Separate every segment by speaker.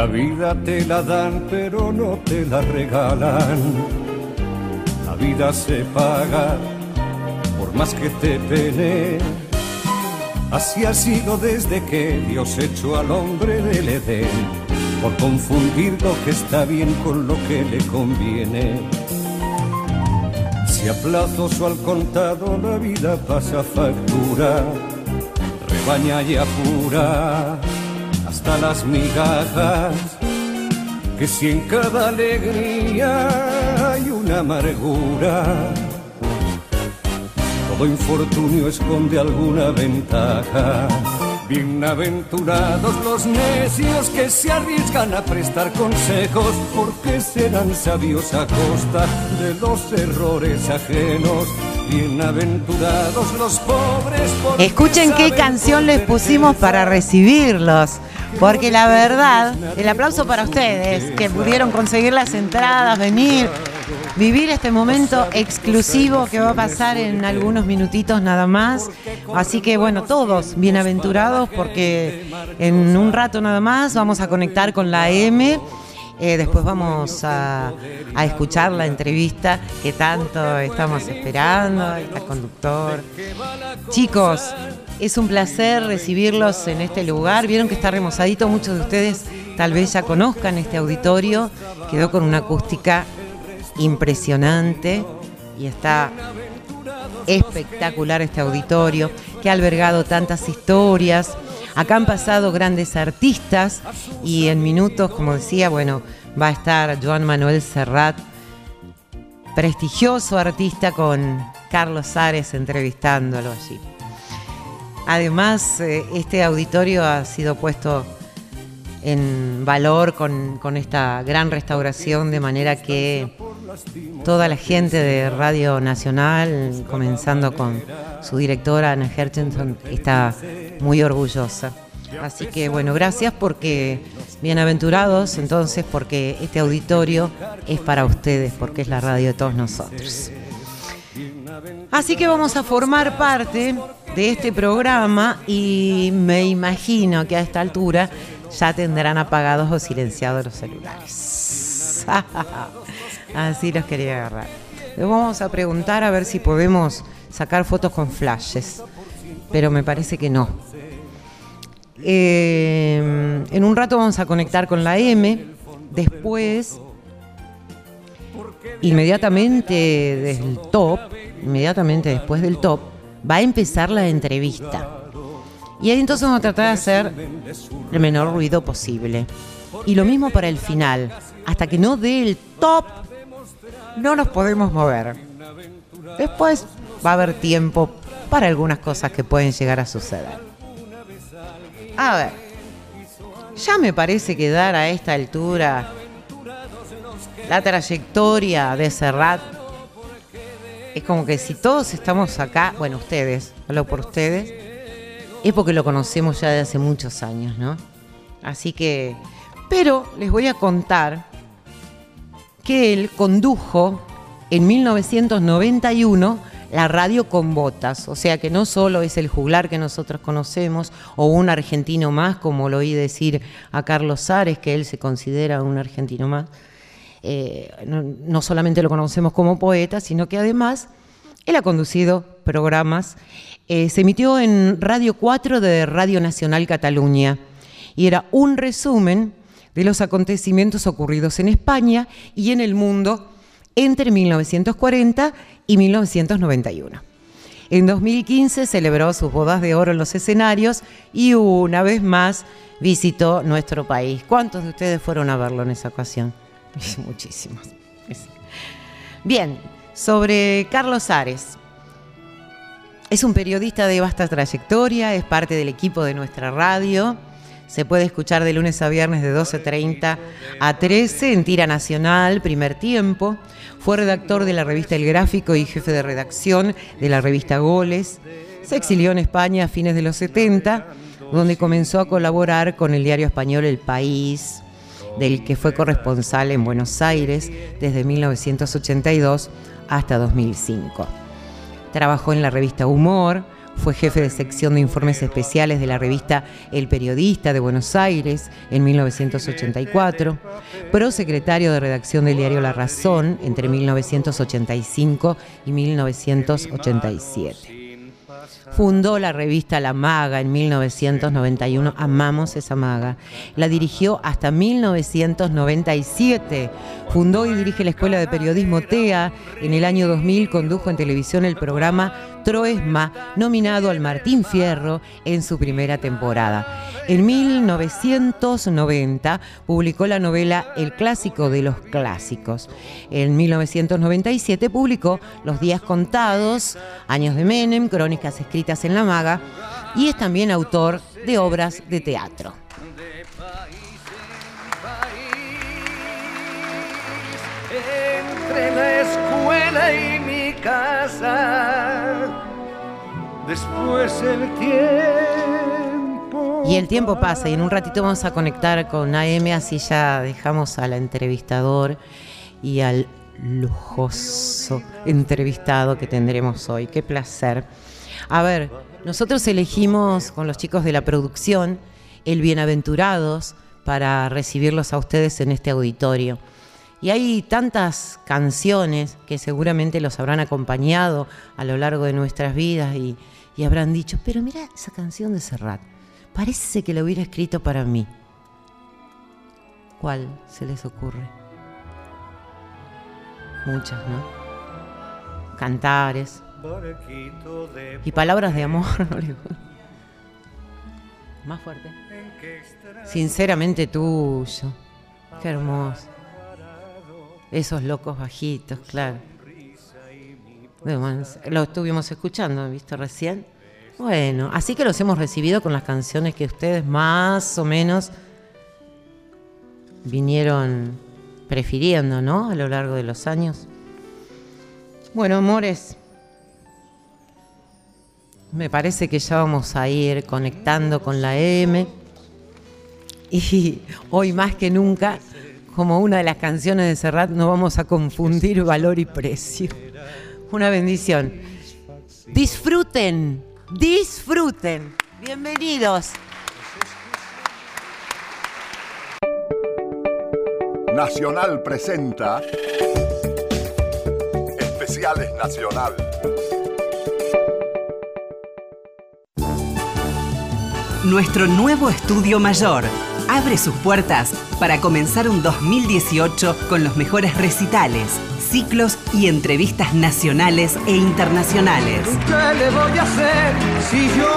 Speaker 1: La vida te la dan pero no te la regalan. La vida se paga por más que te pene. Así ha sido desde que Dios echó al hombre del Edén, por confundir lo que está bien con lo que le conviene. Si a plazos o al contado la vida pasa factura, rebaña y apura hasta las migajas, que si en cada alegría hay una amargura, todo infortunio esconde alguna ventaja. Bienaventurados los necios que se arriesgan a prestar consejos, porque serán sabios a costa de los errores ajenos. Bienaventurados los pobres.
Speaker 2: Escuchen qué canción les pusimos para recibirlos. Porque la verdad, el aplauso para ustedes que pudieron conseguir las entradas, venir, vivir este momento exclusivo que va a pasar en algunos minutitos nada más. Así que bueno, todos bienaventurados porque en un rato nada más vamos a conectar con la M. Eh, después vamos a, a, escuchar la entrevista que tanto estamos esperando, el conductor. Chicos, es un placer recibirlos en este lugar. Vieron que está remozadito, muchos de ustedes tal vez ya conozcan este auditorio. Quedó con una acústica impresionante y está espectacular este auditorio que ha albergado tantas historias. Acá han pasado grandes artistas y en minutos, como decía, bueno, va a estar Joan Manuel Serrat, prestigioso artista con Carlos Ares entrevistándolo allí. Además, eh, este auditorio ha sido puesto en valor con, esta gran restauración, de manera que toda la gente de Radio Nacional, comenzando con su directora Ana Herchenson, está muy orgullosa. Así que bueno, gracias porque bienaventurados entonces porque este auditorio es para ustedes, porque es la radio de todos nosotros. Así que vamos a formar parte de este programa y me imagino que a esta altura ya tendrán apagados o silenciados los celulares. Así los quería agarrar. Les vamos a preguntar a ver si podemos sacar fotos con flashes, pero me parece que no. Eh, en un rato vamos a conectar con la M, después, inmediatamente desde el top, inmediatamente después del top, va a empezar la entrevista. Y ahí entonces vamos a tratar de hacer el menor ruido posible. Y lo mismo para el final. Hasta que no dé el top, no nos podemos mover. Después va a haber tiempo para algunas cosas que pueden llegar a suceder. A ver, ya me parece que dar a esta altura la trayectoria de Serrat es como que si todos estamos acá, bueno, ustedes, hablo por ustedes, es porque lo conocemos ya de hace muchos años, ¿no? Así que, pero les voy a contar que él condujo en 1991 la radio con botas, o sea que no solo es el juglar que nosotros conocemos o un argentino más, como lo oí decir a Carlos Sares, que él se considera un argentino más, eh, no, solamente lo conocemos como poeta, sino que además él ha conducido programas. Eh, se emitió en Radio 4 de Radio Nacional Cataluña y era un resumen de los acontecimientos ocurridos en España y en el mundo entre 1940 y 1991. En 2015 celebró sus bodas de oro en los escenarios y una vez más visitó nuestro país. ¿Cuántos de ustedes fueron a verlo en esa ocasión? Muchísimos. Bien, sobre Carlos Ares. Es un periodista de vasta trayectoria, es parte del equipo de nuestra radio. Se puede escuchar de lunes a viernes de 12.30 a 13 en Tira Nacional, primer tiempo. Fue redactor de la revista El Gráfico y jefe de redacción de la revista Goles. Se exilió en España a fines de los 70, donde comenzó a colaborar con el diario español El País, del que fue corresponsal en Buenos Aires desde 1982 hasta 2005. Trabajó en la revista Humor, Fue jefe de sección de informes especiales de la revista El Periodista de Buenos Aires en 1984, prosecretario de redacción del diario La Razón entre 1985 y 1987. Fundó la revista La Maga en 1991. Amamos esa maga. La dirigió hasta 1997. Fundó y dirige la Escuela de Periodismo TEA. En el año 2000 condujo en televisión el programa Troesma, nominado al Martín Fierro en su primera temporada. En 1990 publicó la novela El clásico de los clásicos. En 1997 publicó Los días contados, Años de Menem, Crónicas escritas en la maga y es también autor de obras de teatro.
Speaker 1: Entre la escuela y casa, después el tiempo.
Speaker 2: Y el tiempo pasa y en un ratito vamos a conectar con AM, así ya dejamos al entrevistador y al lujoso entrevistado que tendremos hoy. Qué placer. A ver, nosotros elegimos con los chicos de la producción el Bienaventurados para recibirlos a ustedes en este auditorio. Y hay tantas canciones que seguramente los habrán acompañado a lo largo de nuestras vidas y, y habrán dicho, pero mira esa canción de Serrat, parece que la hubiera escrito para mí. ¿Cuál se les ocurre? Muchas, ¿no? Cantares. Y palabras de amor. Más fuerte. Sinceramente tuyo. Qué hermoso. Esos locos bajitos, claro. Lo estuvimos escuchando, ¿viste recién? Bueno, así que los hemos recibido con las canciones que ustedes más o menos vinieron prefiriendo, ¿no? A lo largo de los años. Bueno, amores, me parece que ya vamos a ir conectando con la M. Y hoy más que nunca, como una de las canciones de Serrat, no vamos a confundir valor y precio. Una bendición. Disfruten, disfruten. Bienvenidos.
Speaker 3: Nacional presenta Especiales Nacional.
Speaker 4: Nuestro nuevo estudio mayor abre sus puertas para comenzar un 2018 con los mejores recitales, ciclos y entrevistas nacionales e internacionales.
Speaker 1: ¿Qué le voy a hacer si yo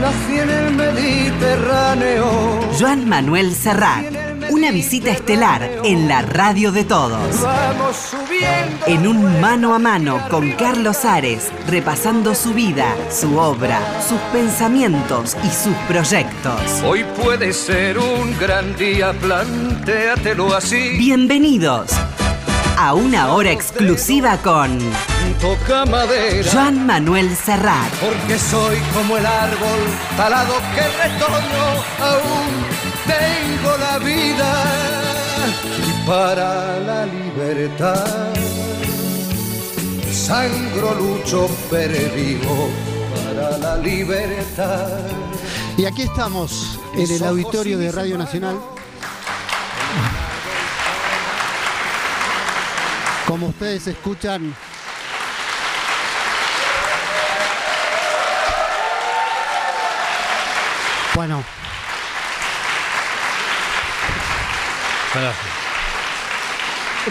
Speaker 1: nací en el Mediterráneo?
Speaker 4: Joan Manuel Serrat, una visita estelar en la radio de todos. En un mano a mano con Carlos Ares, repasando su vida, su obra, sus pensamientos y sus proyectos.
Speaker 1: Hoy puede ser un gran día, plantéatelo así.
Speaker 4: Bienvenidos a una hora exclusiva con
Speaker 1: Toca madera.
Speaker 4: Joan Manuel Serrat.
Speaker 1: Porque soy como el árbol talado que retoño, aún tengo la vida y para la libertad. Sangro, lucho, pervivo para la libertad.
Speaker 5: Y aquí estamos en el auditorio de Radio Nacional. Como ustedes escuchan, bueno,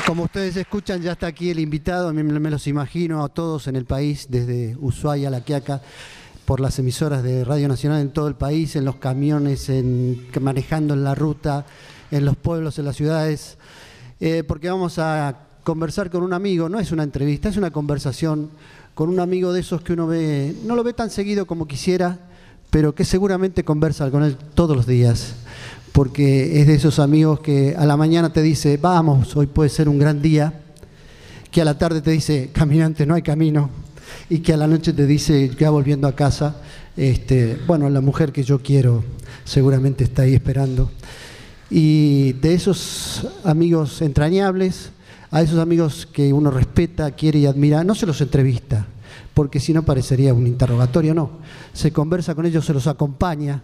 Speaker 5: como ustedes escuchan, ya está aquí el invitado, me los imagino a todos en el país, desde Ushuaia a La Quiaca, por las emisoras de Radio Nacional en todo el país, en los camiones, en, manejando en la ruta, en los pueblos, en las ciudades, eh, porque vamos a conversar con un amigo, no es una entrevista, es una conversación con un amigo de esos que uno ve, no lo ve tan seguido como quisiera, pero que seguramente conversa con él todos los días porque es de esos amigos que a la mañana te dice, vamos, hoy puede ser un gran día, que a la tarde te dice, caminante, no hay camino, y que a la noche te dice, ya volviendo a casa, este, bueno, la mujer que yo quiero seguramente está ahí esperando. Y de esos amigos entrañables, a esos amigos que uno respeta, quiere y admira, no se los entrevista, porque si no parecería un interrogatorio, no. Se conversa con ellos, se los acompaña.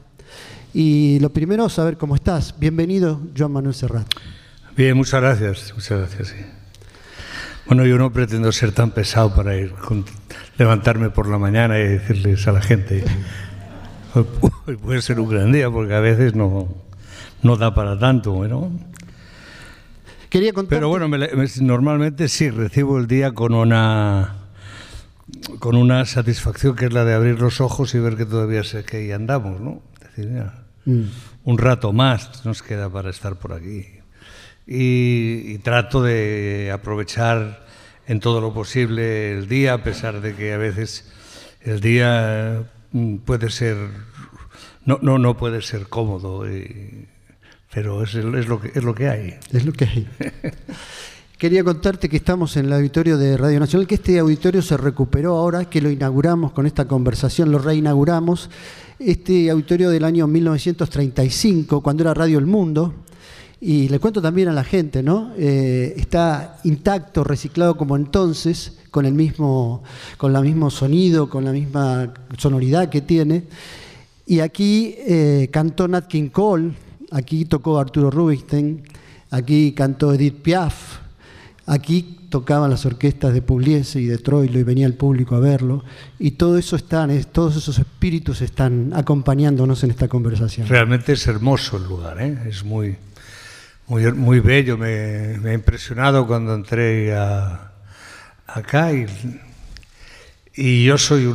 Speaker 5: Y lo primero, saber cómo estás. Bienvenido, Joan Manuel Serrat.
Speaker 6: Bien, muchas gracias, muchas gracias. Sí. Bueno, yo no pretendo ser tan pesado para ir levantarme por la mañana y decirles a la gente, hoy puede ser un gran día, porque a veces no, no da para tanto, ¿no?
Speaker 5: Quería
Speaker 6: Pero bueno, normalmente sí, recibo el día con una con una satisfacción que es la de abrir los ojos y ver que todavía sé que ahí andamos, ¿no? decir, mm. un rato más nos queda para estar por aquí. Y, trato de aprovechar en todo lo posible el día, a pesar de que a veces el día mm, puede ser, no, no, no puede ser cómodo, pero es, es, lo que, es lo que hay.
Speaker 5: Es lo que hay. Quería contarte que estamos en el auditorio de Radio Nacional, que este auditorio se recuperó ahora, que lo inauguramos con esta conversación, lo reinauguramos. Este auditorio del año 1935, cuando era Radio El Mundo, y le cuento también a la gente, ¿no? Eh, está intacto, reciclado como entonces, con el mismo, con la mismo sonido, con la misma sonoridad que tiene. Y aquí eh, cantó Nat King Cole, aquí tocó Arturo Rubinstein, aquí cantó Edith Piaf, Aquí tocaban las orquestas de Pugliese y de Troilo y venía el público a verlo y todo eso están, todos esos espíritus están acompañándonos en esta conversación.
Speaker 6: Realmente es hermoso el lugar, ¿eh? es muy, muy, bello. Me, ha impresionado cuando entré acá y, yo soy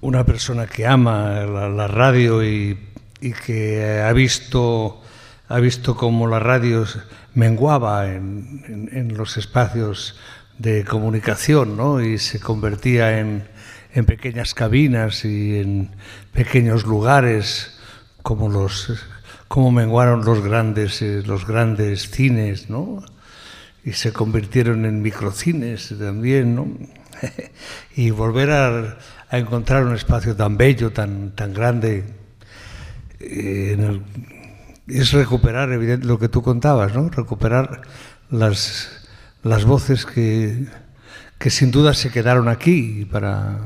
Speaker 6: una persona que ama la, radio y, y, que ha visto, ha visto cómo la radio menguaba en, los espacios de comunicación ¿no? y se convertía en, pequeñas cabinas y en pequeños lugares como los como menguaron los grandes eh, los grandes cines ¿no? y se convirtieron en microcines también ¿no? y volver a, encontrar un espacio tan bello tan tan grande eh, es recuperar evidente, lo que tú contabas, ¿no? Recuperar las, las voces que, que sin duda se quedaron aquí para,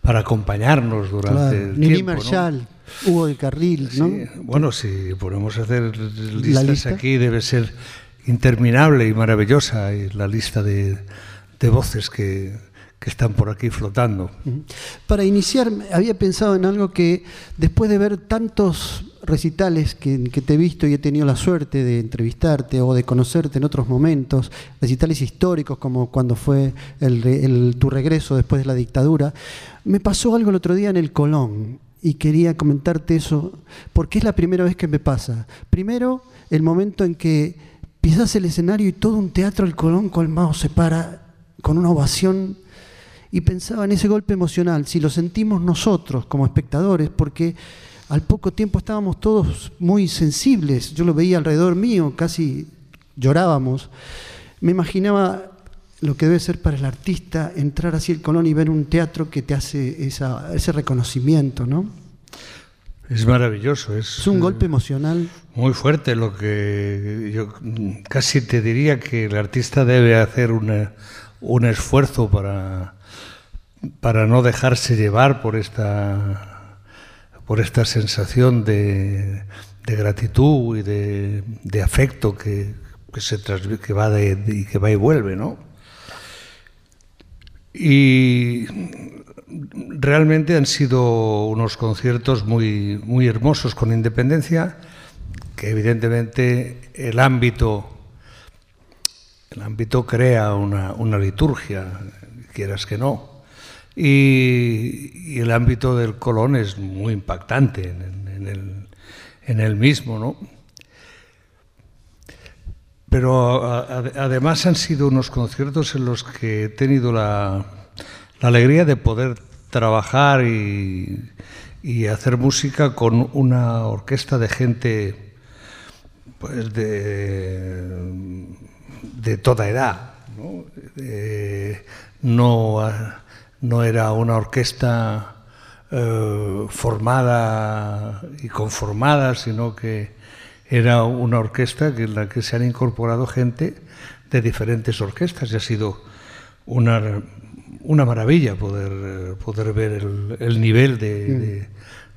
Speaker 6: para acompañarnos durante el
Speaker 5: Nini
Speaker 6: tiempo.
Speaker 5: Marshall, Hugo de Carril, ¿no?
Speaker 6: bueno, si podemos hacer listas aquí, debe ser interminable y maravillosa la lista de, de voces que, que están por aquí flotando.
Speaker 5: Para iniciar, había pensado en algo que después de ver tantos recitales que, te he visto y he tenido la suerte de entrevistarte o de conocerte en otros momentos, recitales históricos como cuando fue el, tu regreso después de la dictadura, me pasó algo el otro día en el Colón y quería comentarte eso porque es la primera vez que me pasa. Primero, el momento en que pisas el escenario y todo un teatro el Colón colmado se para con una ovación y pensaba en ese golpe emocional, si lo sentimos nosotros como espectadores, porque al poco tiempo estábamos todos muy sensibles, yo lo veía alrededor mío, casi llorábamos. Me imaginaba lo que debe ser para el artista entrar así el Colón y ver un teatro que te hace ese reconocimiento, ¿no?
Speaker 6: Es maravilloso, es,
Speaker 5: es un golpe emocional
Speaker 6: muy fuerte. Lo que yo casi te diría que el artista debe hacer un esfuerzo para, para no dejarse llevar por esta por esta sensación de, gratitud y de, afecto que, se que va y que va y vuelve, ¿no? Y realmente han sido unos conciertos muy, muy hermosos con independencia, que evidentemente el ámbito, el ámbito crea una, una liturgia, quieras que no y, el ámbito del Colón es muy impactante en, el, mismo, ¿no? Pero además han sido unos conciertos en los que he tenido la, alegría de poder trabajar y, hacer música con una orquesta de gente pues de, de toda edad. no no era una orquesta eh, formada y conformada, sino que era una orquesta en la que se han incorporado gente de diferentes orquestas y ha sido una, una maravilla poder, poder ver el, nivel mm. de,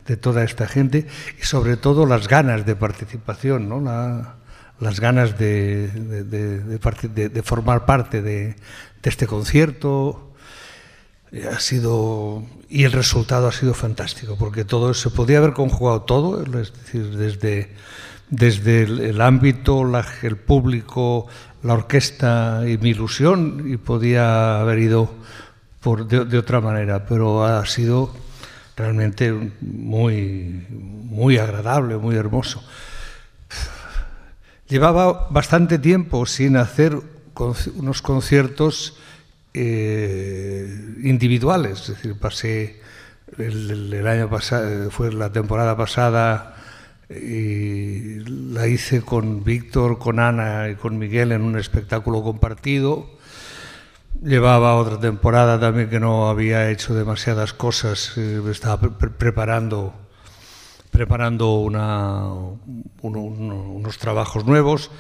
Speaker 6: de, toda esta gente y sobre todo las ganas de participación, ¿no? La, las ganas de, de formar parte de, este concierto. Ha sido y el resultado ha sido fantástico porque todo se podía haber conjugado todo, es decir, desde desde el, ámbito, el público, la orquesta y mi ilusión, y podía haber ido por, de, otra manera, pero ha sido realmente muy, muy agradable, muy hermoso. Llevaba bastante tiempo sin hacer unos conciertos eh, individuales, es decir, pasé el año pasado, fue la temporada pasada y la hice con Víctor, con Ana y con Miguel en un espectáculo compartido. Llevaba otra temporada también que no había hecho demasiadas cosas, eh, estaba preparando, preparando una, unos trabajos nuevos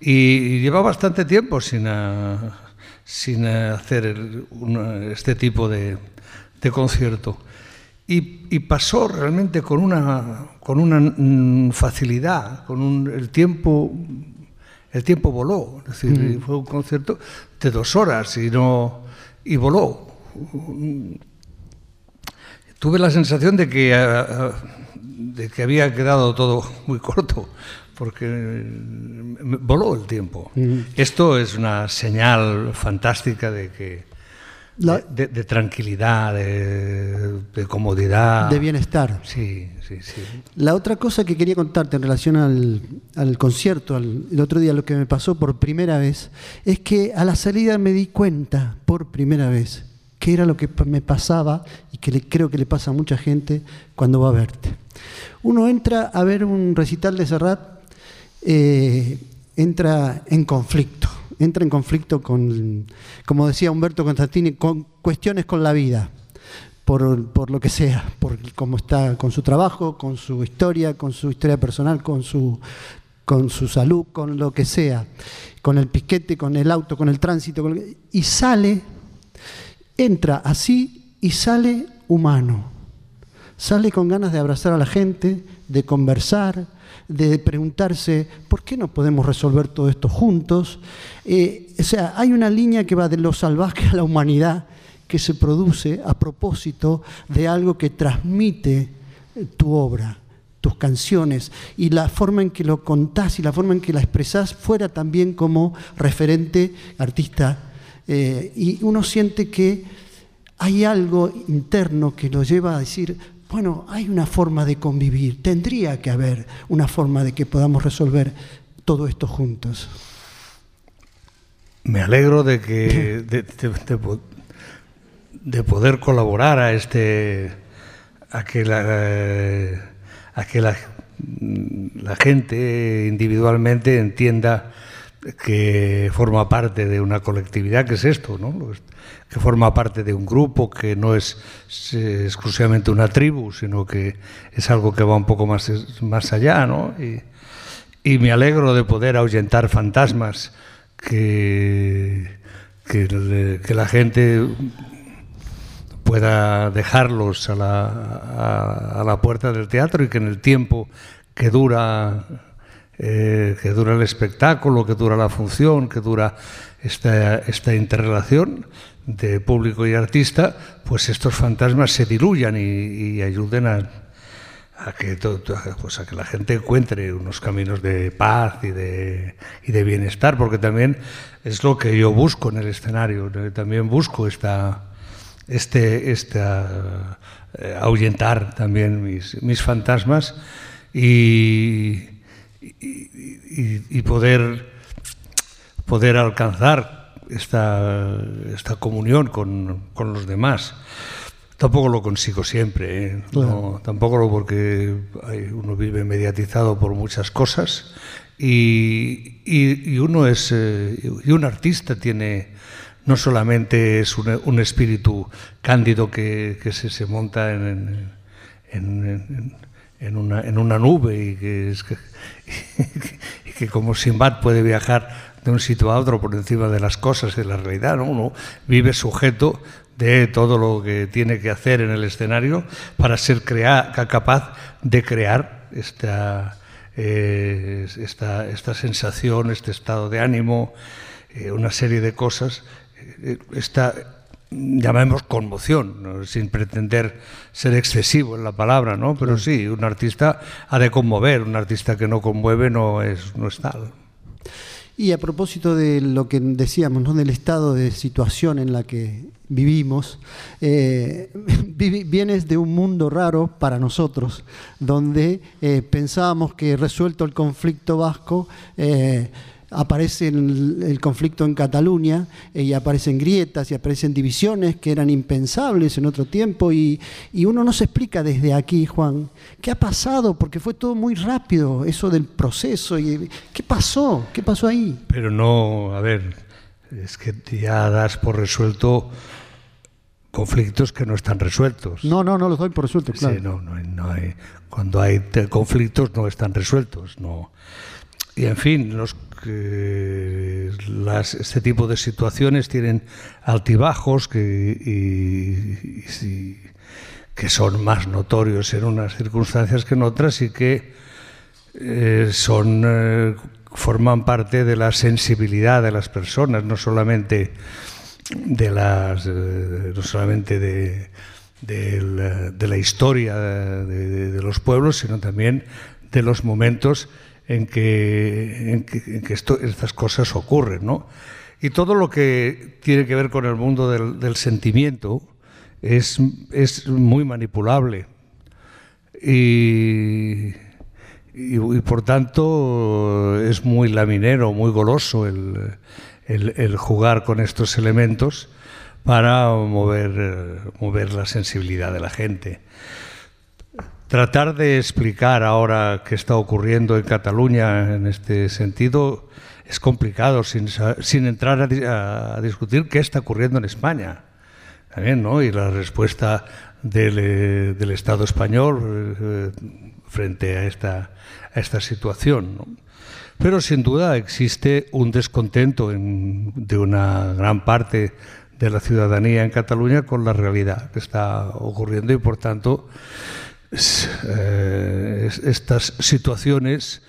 Speaker 6: y, llevaba bastante tiempo sin, eh, sin hacer este tipo de, de concierto. Y, pasó realmente con una, con una mm, facilidad, con un, el tiempo el tiempo voló, es decir, mm. fue un concierto de dos horas y no y voló. Tuve la sensación de que de que había quedado todo muy corto porque mm, voló el tiempo. Esto es una señal fantástica de que de, tranquilidad, de, comodidad.
Speaker 5: De bienestar.
Speaker 6: Sí, sí, sí.
Speaker 5: La otra cosa que quería contarte en relación al, concierto, el otro día lo que me pasó por primera vez, es que a la salida me di cuenta por primera vez que era lo que me pasaba y que creo que le pasa a mucha gente cuando va a verte. Uno entra a ver un recital de Serrat, eh, entra en conflicto entra en conflicto con, como decía Humberto Constantini, con cuestiones con la vida, por, lo que sea, por cómo está con su trabajo, con su historia, con su historia personal, con su, con su salud, con lo que sea, con el piquete, con el auto, con el tránsito, y sale, entra así y sale humano, sale con ganas de abrazar a la gente, de conversar, de preguntarse, ¿por qué no podemos resolver todo esto juntos? Eh, o sea, hay una línea que va de lo salvaje a la humanidad que se produce a propósito de algo que transmite eh, tu obra, tus canciones, y la forma en que lo contás y la forma en que la expresás fuera también como referente artista. Eh, y uno siente que hay algo interno que lo lleva a decir, bueno, hay una forma de convivir, tendría que haber una forma de que podamos resolver todo esto juntos.
Speaker 6: Me alegro de que de, poder colaborar a este a que la, a que la, la gente individualmente entienda que forma parte de una colectividad, que es esto, ¿no? Que forma parte de un grupo, que no es exclusivamente una tribu, sino que es algo que va un poco más, más allá. ¿no? Y, me alegro de poder ahuyentar fantasmas que, que, la gente pueda dejarlos a la, a la puerta del teatro y que en el tiempo que dura eh, que dura el espectáculo, que dura la función, que dura esta, esta interrelación de público y artista, pues estos fantasmas se diluyan y, ayuden a, a que, pues a que la gente encuentre unos caminos de paz y de, bienestar, porque también es lo que yo busco en el escenario, también busco esta, este, eh, ahuyentar también mis, mis fantasmas y, y, poder, poder alcanzar esta, esta comunión con, con, los demás. Tampoco lo consigo siempre, ¿eh? tampoco lo porque uno vive mediatizado por muchas cosas y, y, uno es eh, y un artista tiene no solamente es un, un espíritu cándido que, que se, se, monta en, en, en, una, en una nube y que, es que, y que como Simbad puede viajar de un sitio a otro por encima de las cosas y de la realidad, ¿no? Uno vive sujeto de todo lo que tiene que hacer en el escenario para ser capaz de crear esta, eh, esta, esta, sensación, este estado de ánimo, eh, una serie de cosas. Eh, esta, llamemos conmoción, sin pretender ser excesivo en la palabra, ¿no? Pero sí, un artista ha de conmover, un artista que no conmueve no es, no es tal.
Speaker 5: Y a propósito de lo que decíamos, ¿no? del estado de situación en la que vivimos, eh, vienes de un mundo raro para nosotros, donde eh, pensábamos que resuelto el conflicto vasco, eh, aparece el, conflicto en Cataluña eh, y aparecen grietas y aparecen divisiones que eran impensables en otro tiempo y, uno no se explica desde aquí, Juan, ¿qué ha pasado? Porque fue todo muy rápido, eso del proceso. Y, ¿Qué pasó? ¿Qué pasó ahí?
Speaker 6: Pero no, a ver, es que ya das por resuelto conflictos que no están resueltos.
Speaker 5: No, no, no los doy por resueltos, claro.
Speaker 6: Sí, no, no, no hay, cuando hay conflictos no están resueltos, no. Y en fin, los que este tipo de situaciones tienen altibajos que, que son más notorios en unas circunstancias que en otras y que eh, son eh, forman parte de la sensibilidad de las personas, no solamente de las eh, no solamente de, de, la, historia de los pueblos, sino también de los momentos en que, en que, estas cosas ocurren. ¿no? Y todo lo que tiene que ver con el mundo del, sentimiento es, es, muy manipulable. Y, y, por tanto es muy laminero, muy goloso el, el, jugar con estos elementos para mover, mover la sensibilidad de la gente. Tratar de explicar ahora qué está ocurriendo en Cataluña en este sentido es complicado sin, sin entrar a, discutir qué está ocurriendo en España. También, ¿no? Y la respuesta del, eh, Estado español eh, frente a esta, situación. Pero sin duda existe un descontento en, de una gran parte de la ciudadanía en Cataluña con la realidad que está ocurriendo y por tanto eh, estas situaciones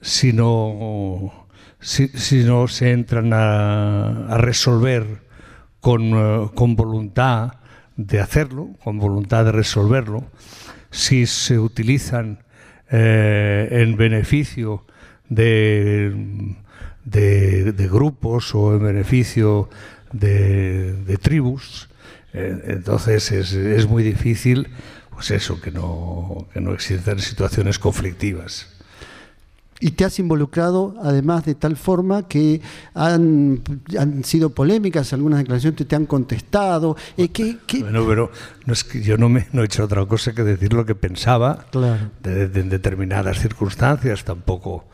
Speaker 6: si no, si, no se entran a, resolver con, eh, con, voluntad de hacerlo, con voluntad de resolverlo, si se utilizan eh, en beneficio de, de, grupos o en beneficio de, tribus, entonces es, es muy difícil pues eso, que no, que no existan situaciones conflictivas.
Speaker 5: Y te has involucrado además de tal forma que han, han sido polémicas, algunas declaraciones te han contestado.
Speaker 6: Eh, Bueno, pero no es que yo no, me, no he hecho otra cosa que decir lo que pensaba
Speaker 5: claro.
Speaker 6: de, determinadas circunstancias. Tampoco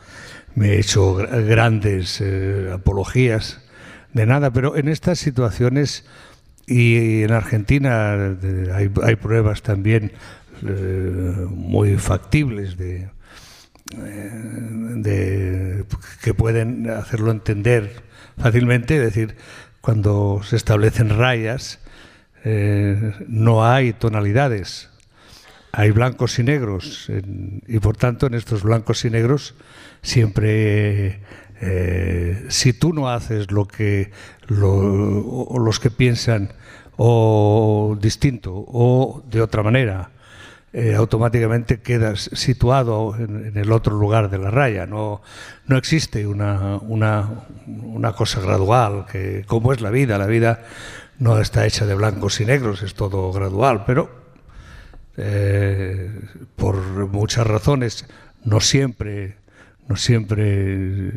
Speaker 6: me he hecho grandes eh, apologías de nada, pero en estas situaciones y en Argentina hay, hay pruebas también eh, muy factibles eh, de, que pueden hacerlo entender fácilmente, es decir, cuando se establecen rayas eh, no hay tonalidades, hay blancos y negros y por tanto en estos blancos y negros siempre si tú no haces lo que los que piensan o distinto o de otra manera, eh, automáticamente quedas situado en, el otro lugar de la raya. No, no existe una, una, una, cosa gradual, que como es la vida, la vida no está hecha de blancos y negros, es todo gradual, pero eh, por muchas razones, no siempre no siempre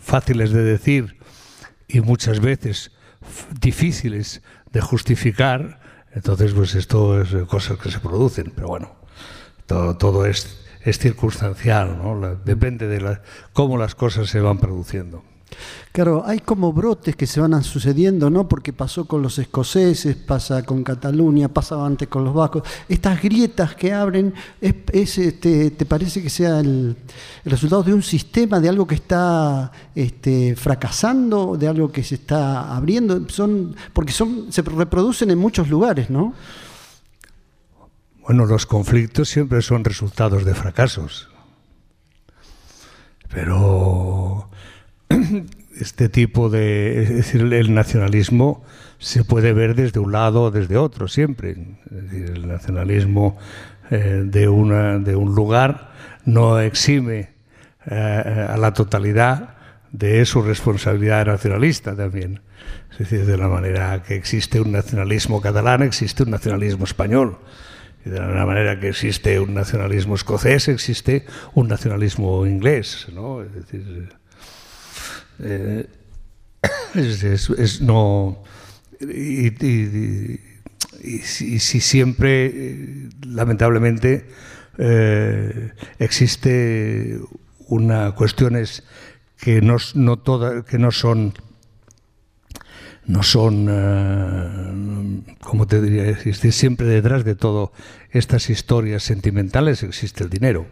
Speaker 6: fáciles de decir y muchas veces difíciles de justificar, entonces pues esto es cosas que se producen, pero bueno, todo, todo es, es circunstancial, ¿no? depende de la, cómo las cosas se van produciendo.
Speaker 5: Claro, hay como brotes que se van sucediendo, ¿no? Porque pasó con los escoceses, pasa con Cataluña, pasaba antes con los vascos. Estas grietas que abren, es, este, ¿te parece que sea el, resultado de un sistema, de algo que está este, fracasando, de algo que se está abriendo? Son, porque son, se reproducen en muchos lugares, ¿no?
Speaker 6: Bueno, los conflictos siempre son resultados de fracasos. Pero este tipo de, es decir, el nacionalismo se puede ver desde un lado o desde otro, siempre. el nacionalismo eh, de, una, de un lugar no exime eh, a la totalidad de su responsabilidad nacionalista también. Es decir, de la manera que existe un nacionalismo catalán, existe un nacionalismo español. Y de la manera que existe un nacionalismo escocés, existe un nacionalismo inglés. ¿no? Es decir, eh, es, no. Y, si, siempre, eh, lamentablemente, eh, existe una cuestiones que no, no toda, que no son no son, como te diría, existe siempre detrás de todo estas historias sentimentales existe el dinero.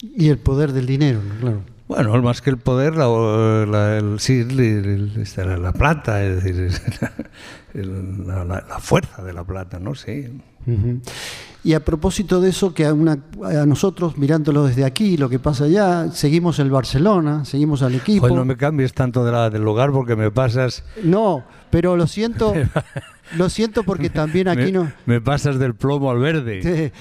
Speaker 5: Y el poder del dinero, claro.
Speaker 6: Bueno, más que el poder, la, la, sí, la, plata, es decir, la, fuerza de la plata, ¿no? Sí.
Speaker 5: Y a propósito de eso, que a, una, a, nosotros, mirándolo desde aquí, lo que pasa allá, seguimos el Barcelona, seguimos al equipo.
Speaker 6: Pues no me cambies tanto de la, del lugar porque me pasas...
Speaker 5: No, pero lo siento, lo siento porque también aquí no...
Speaker 6: Me pasas del plomo al verde.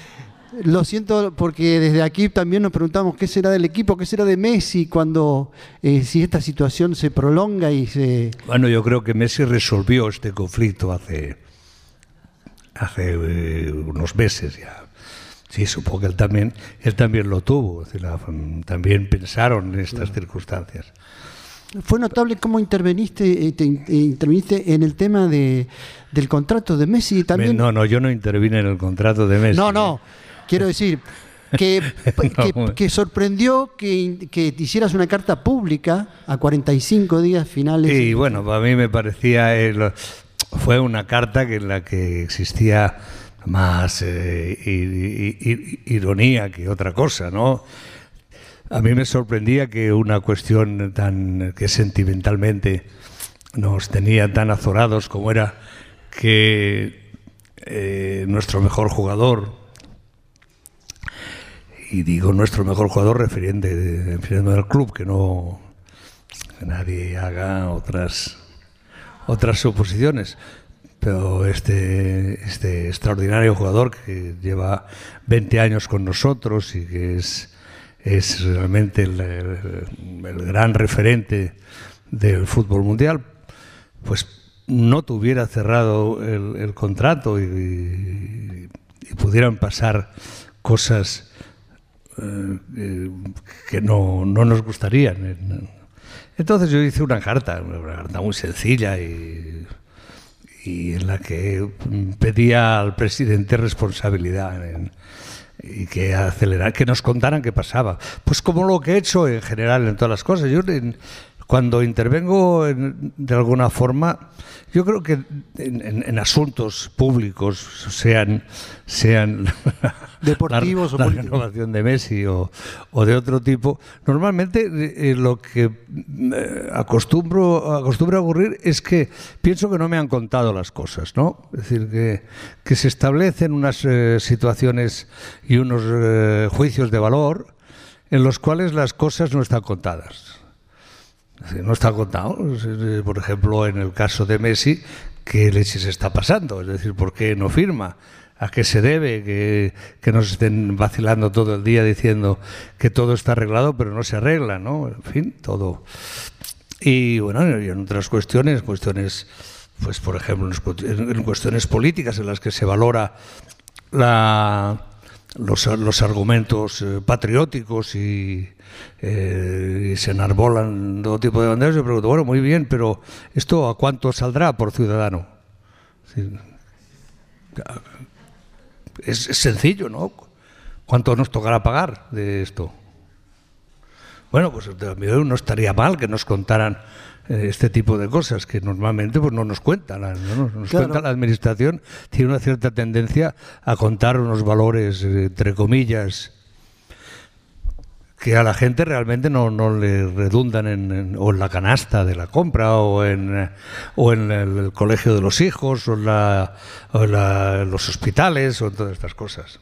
Speaker 5: Lo siento porque desde aquí también nos preguntamos qué será del equipo, qué será de Messi cuando eh, si esta situación se prolonga y se...
Speaker 6: Bueno, yo creo que Messi resolvió este conflicto hace, hace eh, unos meses ya. Sí, supongo que él también, él también lo tuvo, también pensaron en estas circunstancias.
Speaker 5: Fue notable cómo interveniste, eh, interviniste en el tema de, del contrato de Messi también.
Speaker 6: No, no, yo no intervine en el contrato de Messi.
Speaker 5: No, no. Quiero decir, que, que, sorprendió que, que, hicieras una carta pública a 45 días finales.
Speaker 6: Sí, bueno, para mí me parecía. Eh, fue una carta que en la que existía más eh, ironía que otra cosa, ¿no? A mí me sorprendía que una cuestión tan que sentimentalmente nos tenía tan azorados como era que eh, nuestro mejor jugador, y digo nuestro mejor jugador refiriendo, refiriendo al club, que no nadie haga otras otras suposiciones. Pero este, este extraordinario jugador que lleva 20 años con nosotros y que es, es realmente el, gran referente del fútbol mundial, pues no tuviera cerrado el, contrato y, y, pudieran pasar cosas eh, que no, no, nos gustarían. Entonces yo hice una carta, una carta muy sencilla y, y en la que pedía al presidente responsabilidad y que acelerar, que nos contaran qué pasaba. Pues como lo que he hecho en general en todas las cosas. Yo cuando intervengo de alguna forma, yo creo que en, asuntos públicos, sean, sean
Speaker 5: deportivos
Speaker 6: la, o la renovación de Messi o, de otro tipo, normalmente eh, lo que eh, acostumbro, acostumbro a ocurrir es que pienso que no me han contado las cosas, ¿no? Es decir, que, que se establecen unas eh, situaciones y unos juicios de valor en los cuales las cosas no están contadas. No está contado. Por ejemplo, en el caso de Messi, ¿qué leches está pasando? Es decir, ¿por qué no firma? ¿A qué se debe que, que, nos estén vacilando todo el día diciendo que todo está arreglado, pero no se arregla, ¿no? En fin, todo. Y bueno, y en otras cuestiones, cuestiones, pues por ejemplo, en cuestiones políticas en las que se valora la, los, los argumentos eh, patrióticos y, eh, y, se enarbolan todo tipo de banderas, yo pregunto, bueno, muy bien, pero ¿esto a cuánto saldrá por ciudadano? Es, sencillo, ¿no? ¿Cuánto nos tocará pagar de esto? Bueno, pues no estaría mal que nos contaran eh, este tipo de cosas que normalmente pues no nos cuentan. ¿no? Nos
Speaker 5: Claro.
Speaker 6: cuenta la administración, tiene una cierta tendencia a contar unos valores, eh, entre comillas, que a la gente realmente no, no le redundan en, en- o en la canasta de la compra o en, o en el, colegio de los hijos o en, la- o en la- los hospitales o en todas estas cosas.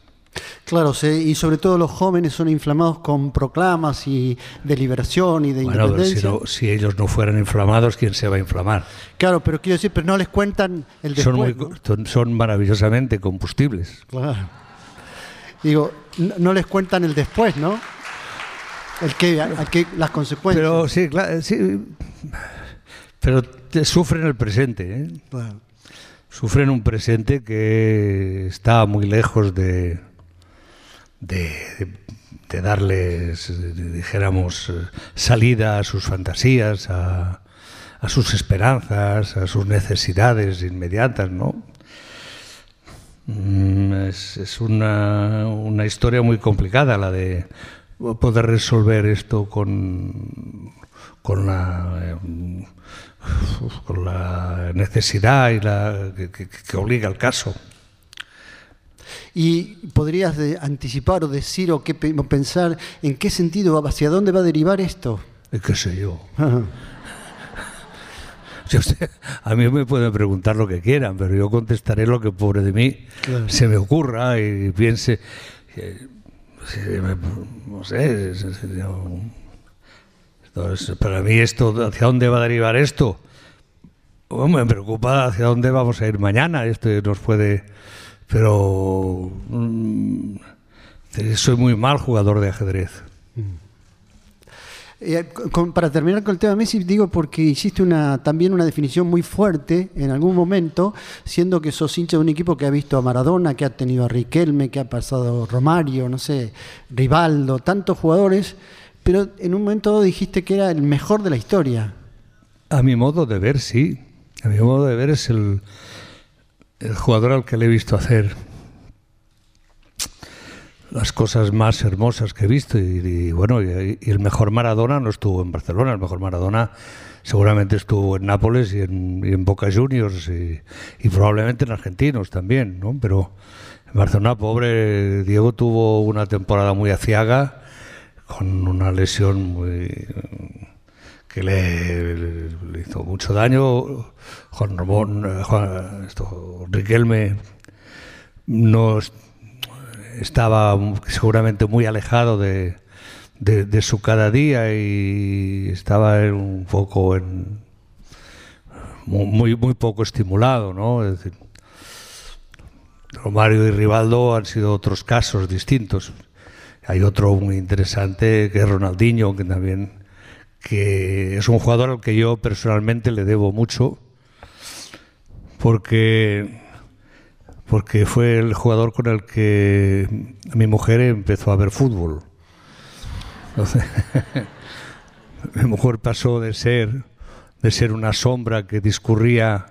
Speaker 5: Claro, se- y sobre todo los jóvenes son inflamados con proclamas y de liberación y de
Speaker 6: Bueno, pero si,
Speaker 5: independencia.
Speaker 6: no- si ellos no fueran inflamados, ¿quién se va a inflamar?
Speaker 5: Claro, pero quiero decir, pero no les cuentan el después.
Speaker 6: son, muy,
Speaker 5: ¿no?
Speaker 6: son- maravillosamente combustibles.
Speaker 5: Claro. Digo, no les cuentan el después, ¿no? El que, a qué- las consecuencias.
Speaker 6: Pero sí, claro, sí. Pero te- sufren el presente, ¿eh?
Speaker 5: Claro.
Speaker 6: Sufren un presente que está muy lejos de, de, darles, eh, dijéramos, eh, salida a sus fantasías, a, a sus esperanzas, a sus necesidades inmediatas, ¿no? Mm, Es, es una, una historia muy complicada la de poder resolver esto con, con, la, eh, con la necesidad y la, que, que- que obliga al caso.
Speaker 5: ¿Y podrías de- anticipar o decir o, qué, pensar en qué sentido, hacia dónde va a derivar esto?
Speaker 6: Eh, ¿Qué sé yo? A mí me pueden preguntar lo que quieran, pero yo contestaré lo que pobre de mí
Speaker 5: Claro.
Speaker 6: se me ocurra y piense. eh, no sé. entonces, para mí, esto, ¿hacia dónde va a derivar esto? Bueno, me preocupa hacia dónde vamos a ir mañana. Esto nos puede. Pero. mm, soy muy mal jugador de ajedrez.
Speaker 5: Eh, para terminar con el tema Messi, digo porque hiciste una, también una definición muy fuerte en algún momento, siendo que sos hincha de un equipo que ha visto a Maradona, que ha tenido a Riquelme, que ha pasado Romario, no sé, Rivaldo, tantos jugadores, pero en un momento dijiste que era el mejor de la historia.
Speaker 6: A mi modo de ver, sí. A mi modo de ver es el jugador al que le he visto hacer las cosas más hermosas que he visto. Y, bueno, y, el mejor Maradona no estuvo en Barcelona, el mejor Maradona seguramente estuvo en Nápoles y en, Boca Juniors y, probablemente en Argentinos también, ¿no? Pero en Barcelona, pobre Diego tuvo una temporada muy aciaga con una lesión muy que le, hizo mucho daño. Juan Ramón, eh, Juan- esto, Riquelme no estaba seguramente muy alejado de, de- su cada día y estaba un poco en mu- muy muy poco estimulado, ¿no? Romario y Rivaldo han sido otros casos distintos. Hay otro muy interesante que es Ronaldinho, que también que es un jugador al que yo personalmente le debo mucho, porque porque fue el jugador con el que mi mujer empezó a ver fútbol. Mi mujer pasó de ser de ser una sombra que discurría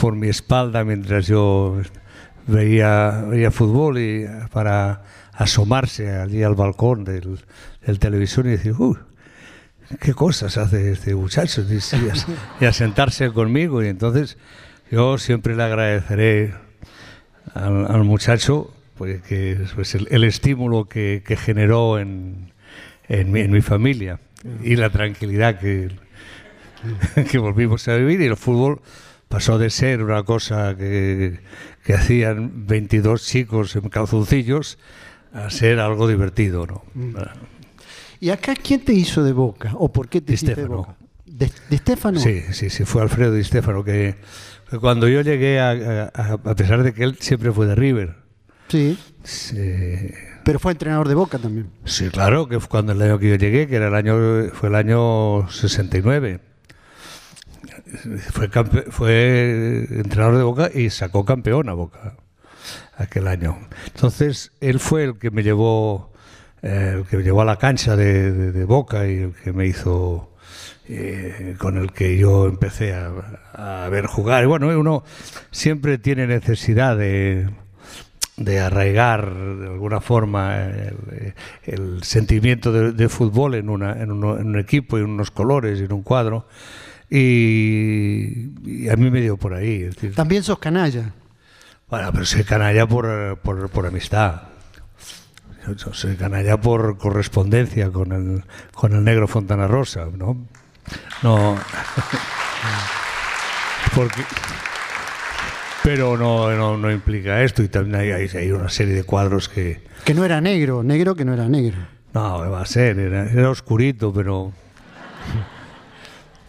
Speaker 6: por mi espalda mientras yo veía, veía fútbol y para asomarse allí al balcón del, televisor y decir, uy, qué cosas hace este muchacho y, y y a sentarse conmigo y entonces yo siempre le agradeceré al, al muchacho pues, que, pues, el, el estímulo que, que generó en, en, mi, en mi familia y la tranquilidad que, que volvimos a vivir y el fútbol pasó de ser una cosa que, que hacían 22 chicos en calzoncillos a ser algo divertido, ¿no?
Speaker 5: ¿Y acá quién te hizo de boca? ¿O por qué te
Speaker 6: Di
Speaker 5: hiciste de boca? ¿De, de Stefano?
Speaker 6: Sí, sí, sí, fue Alfredo Di Stefano que cuando yo llegué, a, a- a pesar de que él siempre fue de River,
Speaker 5: Sí,
Speaker 6: sí,
Speaker 5: pero fue entrenador de boca también.
Speaker 6: sí, claro, que fue cuando el año que yo llegué, que era el año, fue el año 69. Fue, campe- fue entrenador de Boca y sacó campeón a Boca aquel año. Entonces, él fue el que me llevó, eh, el que me llevó a la cancha de, de- de Boca y el que me hizo, eh, con el que yo empecé a, a ver jugar. Y bueno, uno siempre tiene necesidad de, de arraigar de alguna forma el, el sentimiento de, de, fútbol en, una, en, uno, en, un equipo, en unos colores, en un cuadro. Y, y, a mí me dio por ahí. Es decir,
Speaker 5: También sos canalla.
Speaker 6: Bueno, pero soy canalla por, por, por amistad. Yo soy canalla por correspondencia con el, con el negro Fontana Rosa, ¿no? No. Porque pero no, no, no, implica esto y también hay, hay, hay, una serie de cuadros que...
Speaker 5: Que no era negro, negro que no era negro.
Speaker 6: No, va a ser, era, era oscurito, pero...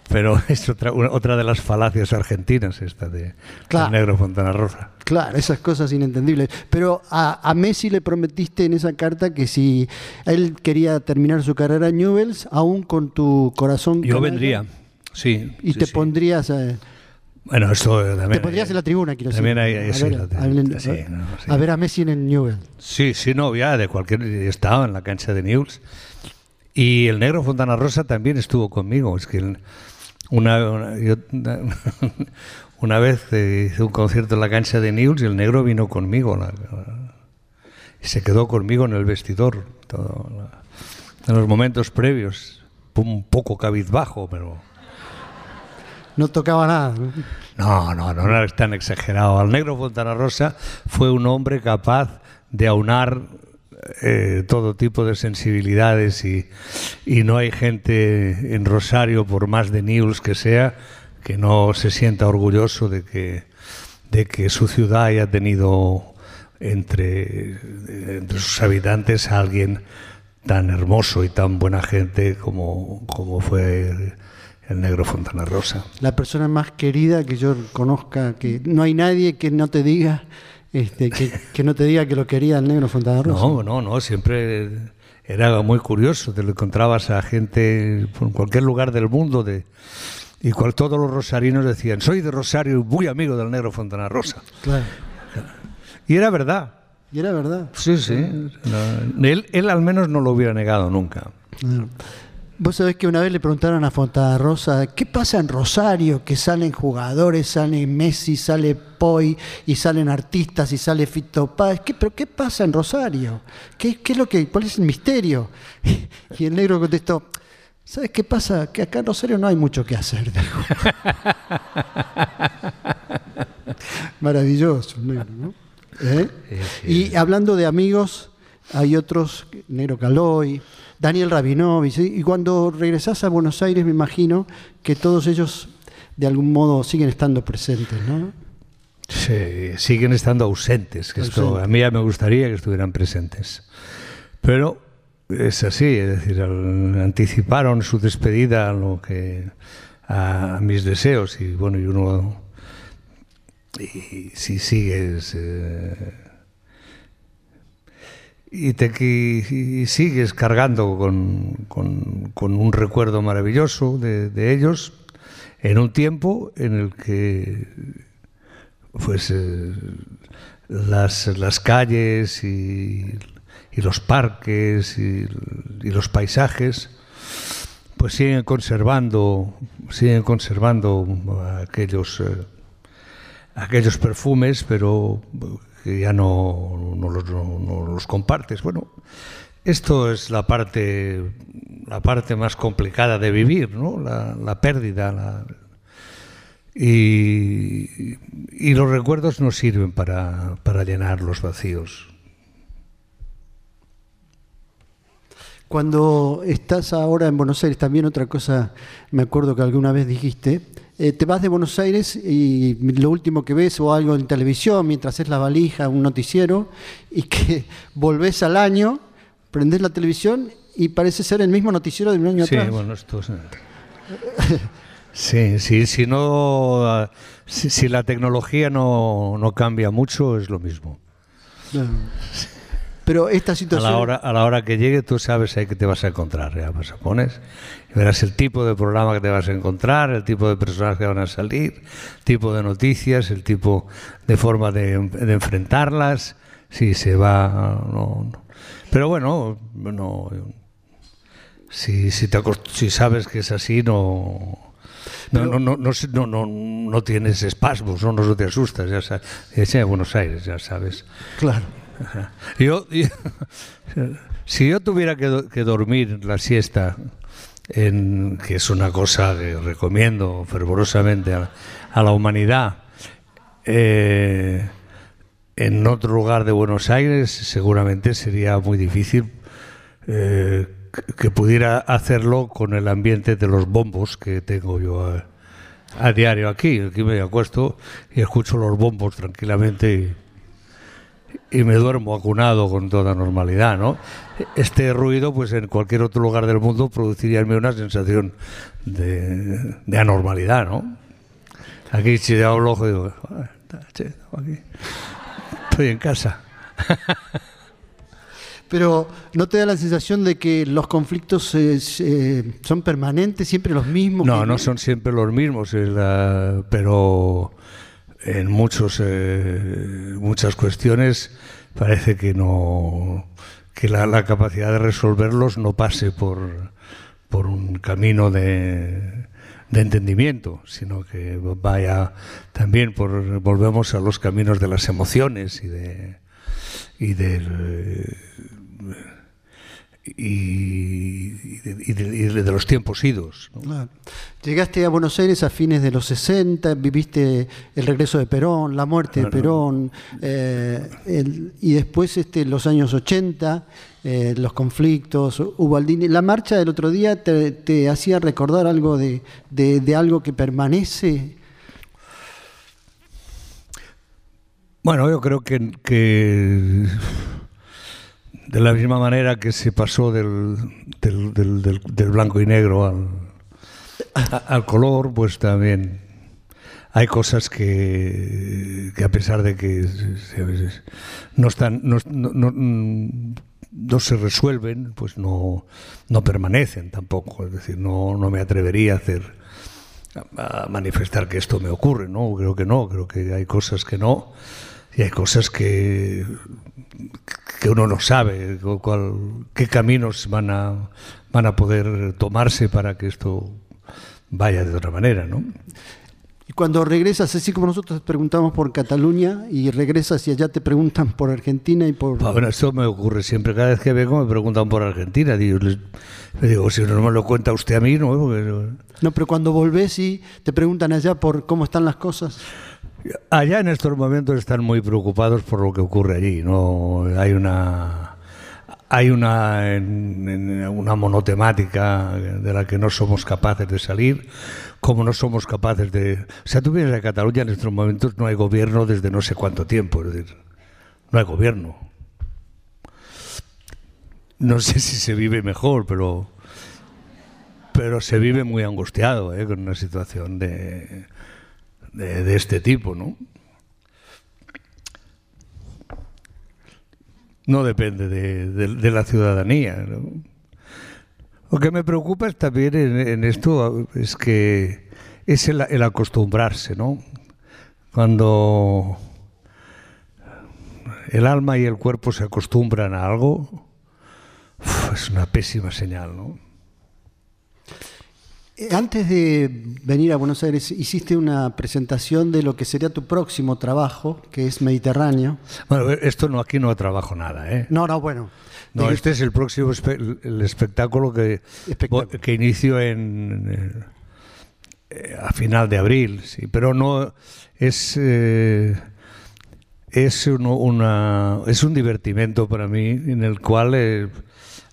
Speaker 6: Pero es otra, una, otra de las falacias argentinas esta de
Speaker 5: claro.
Speaker 6: negro Fontana Rosa.
Speaker 5: Claro, esas cosas inentendibles. Pero a, a, Messi le prometiste en esa carta que si él quería terminar su carrera en Newells, aún con tu corazón...
Speaker 6: Yo vendría, sí.
Speaker 5: Y
Speaker 6: sí,
Speaker 5: te
Speaker 6: sí.
Speaker 5: pondrías... Eh,
Speaker 6: bueno, esto también.
Speaker 5: Te pondrías en la tribuna, quiero
Speaker 6: también
Speaker 5: decir.
Speaker 6: Hay, hay,
Speaker 5: a,
Speaker 6: sí,
Speaker 5: a, ver,
Speaker 6: sí, no, sí.
Speaker 5: a, ver, a Messi en el Newell.
Speaker 6: Sí, sí, no, ya de cualquier. Estaba en la cancha de Newell's. Y el negro Fontana Rosa también estuvo conmigo. Es que una, una, yo, una vez eh, hice un concierto en la cancha de Newell's y el negro vino conmigo. La, la, y se quedó conmigo en el vestidor. Todo, en los momentos previos. Un poco cabizbajo, pero.
Speaker 5: No tocaba nada.
Speaker 6: No, no, no era tan exagerado. Al negro Fontana Rosa fue un hombre capaz de aunar eh, todo tipo de sensibilidades y, y, no hay gente en Rosario, por más de News que sea, que no se sienta orgulloso de que, de que su ciudad haya tenido entre, entre sus habitantes a alguien tan hermoso y tan buena gente como, como fue el negro Fontana Rosa.
Speaker 5: La persona más querida que yo conozca, que no hay nadie que no te diga, este, que, que, no te diga que lo quería el negro Fontana Rosa.
Speaker 6: No, no, no, siempre era muy curioso, te lo encontrabas a gente en cualquier lugar del mundo de y cual, todos los rosarinos decían, soy de Rosario y muy amigo del negro Fontana Rosa.
Speaker 5: Claro.
Speaker 6: Y era verdad.
Speaker 5: Y era verdad.
Speaker 6: Sí, sí. No, él, él al menos no lo hubiera negado nunca.
Speaker 5: Claro. Vos sabés que una vez le preguntaron a Fontana Rosa, ¿qué pasa en Rosario? Que salen jugadores, sale Messi, sale Poi, y salen artistas, y sale Fito Páez. ¿Qué, ¿Pero qué pasa en Rosario? ¿Qué, ¿Qué, es lo que, ¿Cuál es el misterio? Y el negro contestó, ¿sabes qué pasa? Que acá en Rosario no hay mucho que hacer. Maravilloso, negro, ¿no? ¿Eh? Y hablando de amigos, hay otros, Negro Caloy, Daniel Rabinovich, y cuando regresás a Buenos Aires me imagino que todos ellos de algún modo siguen estando presentes, ¿no?
Speaker 6: Sí, siguen estando ausentes, que esto a mí ya me gustaría que estuvieran presentes. Pero es así, es decir, anticiparon su despedida a lo que a mis deseos y bueno, y uno y si sigues eh, y, te, sigues cargando con, un recuerdo maravilloso de, ellos en un tiempo en el que pues eh, las, las calles y, los parques y, y, los paisajes pues siguen conservando siguen conservando aquellos eh, aquellos perfumes pero que ya no, no, los, no, los, compartes. Bueno, esto es la parte, la parte más complicada de vivir, ¿no? la, la pérdida. La, y, y, los recuerdos no sirven para, para llenar los vacíos.
Speaker 5: Cuando estás ahora en Buenos Aires, también otra cosa, me acuerdo que alguna vez dijiste, eh, te vas de Buenos Aires y lo último que ves o algo en televisión mientras es la valija, un noticiero, y que volvés al año, prendés la televisión y parece ser el mismo noticiero de un año
Speaker 6: sí,
Speaker 5: atrás.
Speaker 6: Bueno, esto es... Sí, sí, si no, si, si la tecnología no, no, cambia mucho, es lo mismo.
Speaker 5: No. Pero esta situación...
Speaker 6: A la, hora, a la hora que llegue tú sabes ahí que te vas a encontrar, ya pues pones verás el tipo de programa que te vas a encontrar, el tipo de personas que van a salir, el tipo de noticias, el tipo de forma de, de enfrentarlas, si se va... No, no. Pero bueno, no, si, si, te, si sabes que es así, no, No, no, no, no, no, no, tienes espasmos, no, no te asustas, ya sabes. Es en Buenos Aires, ya sabes.
Speaker 5: Claro.
Speaker 6: Yo, yo- si yo tuviera que, do- que dormir la siesta, en, que es una cosa que recomiendo fervorosamente a, a la humanidad, eh, en otro lugar de Buenos Aires seguramente sería muy difícil eh, que- que pudiera hacerlo con el ambiente de los bombos que tengo yo a, a diario aquí. Aquí me acuesto y escucho los bombos tranquilamente y, y me duermo acunado con toda normalidad, ¿no? Este ruido, pues en cualquier otro lugar del mundo produciría en mí una sensación de, de anormalidad, ¿no? Aquí si le hago el ojo digo, "Ah, aquí. estoy en casa.
Speaker 5: Pero ¿no te da la sensación de que los conflictos eh, se- son permanentes, siempre los mismos?
Speaker 6: No, no son siempre los mismos, la- pero en muchos eh, muchas cuestiones parece que no que la, la capacidad de resolverlos no pase por por un camino de, de entendimiento, sino que vaya también por volvemos a los caminos de las emociones y de y del y, de, y de- y de los tiempos idos. ¿no?
Speaker 5: Claro. Llegaste a Buenos Aires a fines de los 60, viviste el regreso de Perón, la muerte de Perón, eh, el- y después este, los años 80, eh, los conflictos, Ubaldini. La marcha del otro día te, te hacía recordar algo de, de- de algo que permanece.
Speaker 6: Bueno, yo creo que, que de la misma manera que se pasó del, del, del- del- blanco y negro al, a- al color, pues también hay cosas que, que a pesar de que se- se- no están no, no- no- se resuelven, pues no, no permanecen tampoco. Es decir, no, no me atrevería a hacer a a manifestar que esto me ocurre, ¿no? Creo que no, creo que hay cosas que no y hay cosas que que uno no sabe cu- cuál- qué caminos van a van a poder tomarse para que esto vaya de otra manera, ¿no?
Speaker 5: Y cuando regresas, así como nosotros te preguntamos por Cataluña, y regresas y allá te preguntan por Argentina y por...
Speaker 6: Ah, Bueno, esto me ocurre siempre. Cada vez que vengo me preguntan por Argentina. Digo, les- le digo, si no me lo cuenta usted a mí, ¿no? Porque-
Speaker 5: No, pero cuando volvés y te preguntan allá por cómo están las cosas.
Speaker 6: Allá en estos momentos están muy preocupados por lo que ocurre allí. No hay una hay una una monotemática de la que no somos capaces de salir, como no somos capaces de. O sea, tú vienes a Cataluña en estos momentos no hay gobierno desde no sé cuánto tiempo, no hay gobierno. No sé si se vive mejor, pero pero se vive muy angustiado, ¿eh? con una situación de de, este tipo, ¿no? No depende de, la ciudadanía. ¿no? Lo que me preocupa también en, esto es que es el, el acostumbrarse, ¿no? Cuando el alma y el cuerpo se acostumbran a algo, es una pésima señal, ¿no?
Speaker 5: Eh, Antes de venir a Buenos Aires, hiciste una presentación de lo que sería tu próximo trabajo, que es Mediterráneo.
Speaker 6: Bueno, esto no aquí no trabajo nada, ¿eh?
Speaker 5: No, no, bueno.
Speaker 6: No,
Speaker 5: De-
Speaker 6: este es el próximo espe- el espectáculo que,
Speaker 5: Espectáculo.
Speaker 6: que inicio en, eh, a final de abril, sí, pero no es eh, es uno- una es un divertimento para mí en el cual eh,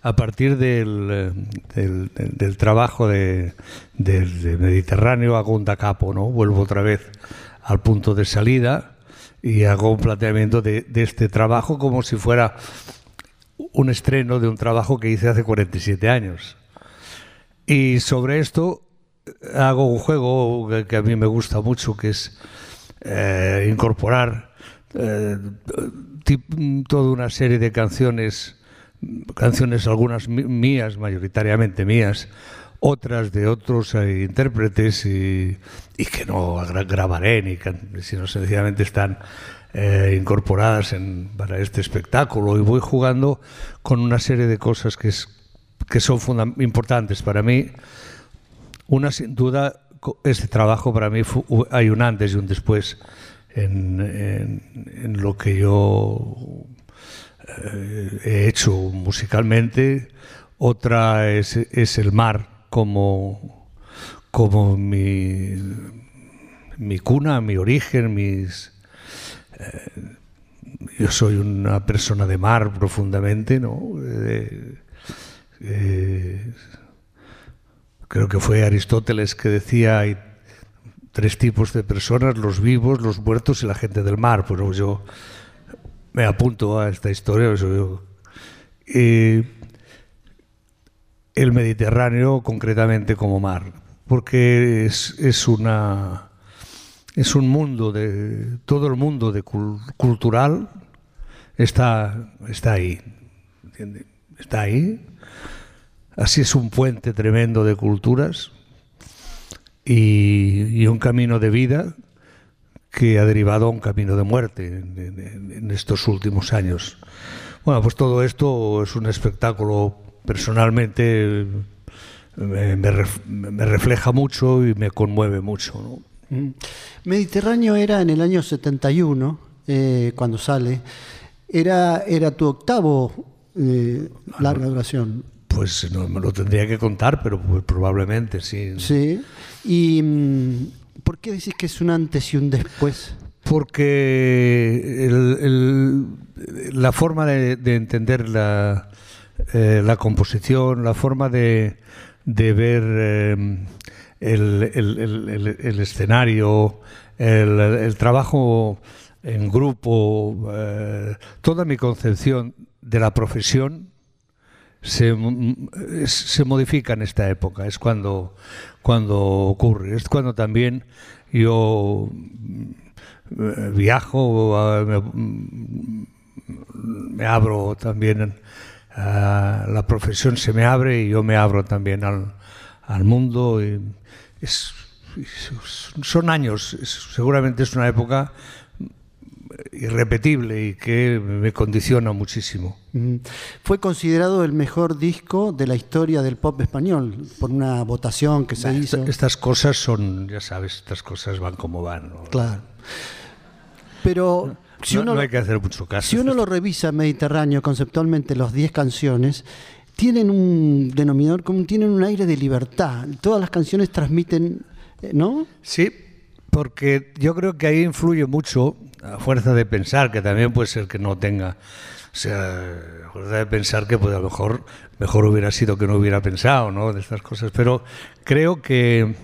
Speaker 6: a partir del, del, trabajo de, del de Mediterráneo hago un da capo, ¿no? Vuelvo otra vez al punto de salida y hago un planteamiento de, este trabajo como si fuera un estreno de un trabajo que hice hace 47 años. Y sobre esto eh, hago un juego que, a mí me gusta mucho, que es eh, incorporar eh, toda una serie de canciones, canciones algunas mí- mías, mayoritariamente mías, otras de otros eh, intérpretes y, que no gra- grabaré, ni sino sencillamente están eh, incorporadas en- para este espectáculo y voy jugando con una serie de cosas que, son importantes para mí. Una sin duda este trabajo para mí hay un antes y un después en, lo que yo eh, he hecho musicalmente. Otra es, el mar como, como mi, mi cuna, mi origen, mis... Eh, yo soy una persona de mar profundamente, ¿no? creo que fue Aristóteles que decía hay tres tipos de personas, los vivos, los muertos y la gente del mar. Yo me apunto a esta historia. el Mediterráneo concretamente como mar, porque es, una es un mundo de todo el mundo de cultural está está ahí, está ahí Así es un puente tremendo de culturas y, un camino de vida que ha derivado a un camino de muerte en, estos últimos años. Bueno, pues todo esto es un espectáculo personalmente me, refleja mucho y me conmueve mucho.
Speaker 5: Mm. Mediterráneo era en el año 71, eh, cuando sale, era, era tu octavo eh, larga duración.
Speaker 6: Pues no me lo tendría que contar, pero pues, probablemente sí.
Speaker 5: Sí. ¿Y mm, por qué decís que es un antes y un después?
Speaker 6: Porque la forma de, entender la, eh, la, composición, la forma de, ver eh, el, escenario, el, trabajo en grupo, eh, toda mi concepción de la profesión se, se, modifica en esta época, es cuando, cuando ocurre, es cuando también yo mm, viajo, me, abro también, la profesión se me abre y yo me abro también al, mundo. Son años, seguramente es una época irrepetible y que me condiciona muchísimo.
Speaker 5: Fue considerado el mejor disco de la historia del pop español por una votación que se hizo.
Speaker 6: Estas cosas son, ya sabes, estas cosas van como van.
Speaker 5: Claro. Pero
Speaker 6: si uno, hay que hacer mucho caso.
Speaker 5: Si uno lo revisa Mediterráneo conceptualmente, los 10 canciones tienen un denominador común, tienen un aire de libertad. Todas las canciones transmiten, eh, ¿no?
Speaker 6: Sí, porque yo creo que ahí influye mucho, a fuerza de pensar, que también puede ser que no tenga, o sea, a fuerza de pensar que pues a lo mejor mejor hubiera sido que no hubiera pensado, ¿no? De estas cosas. Pero creo que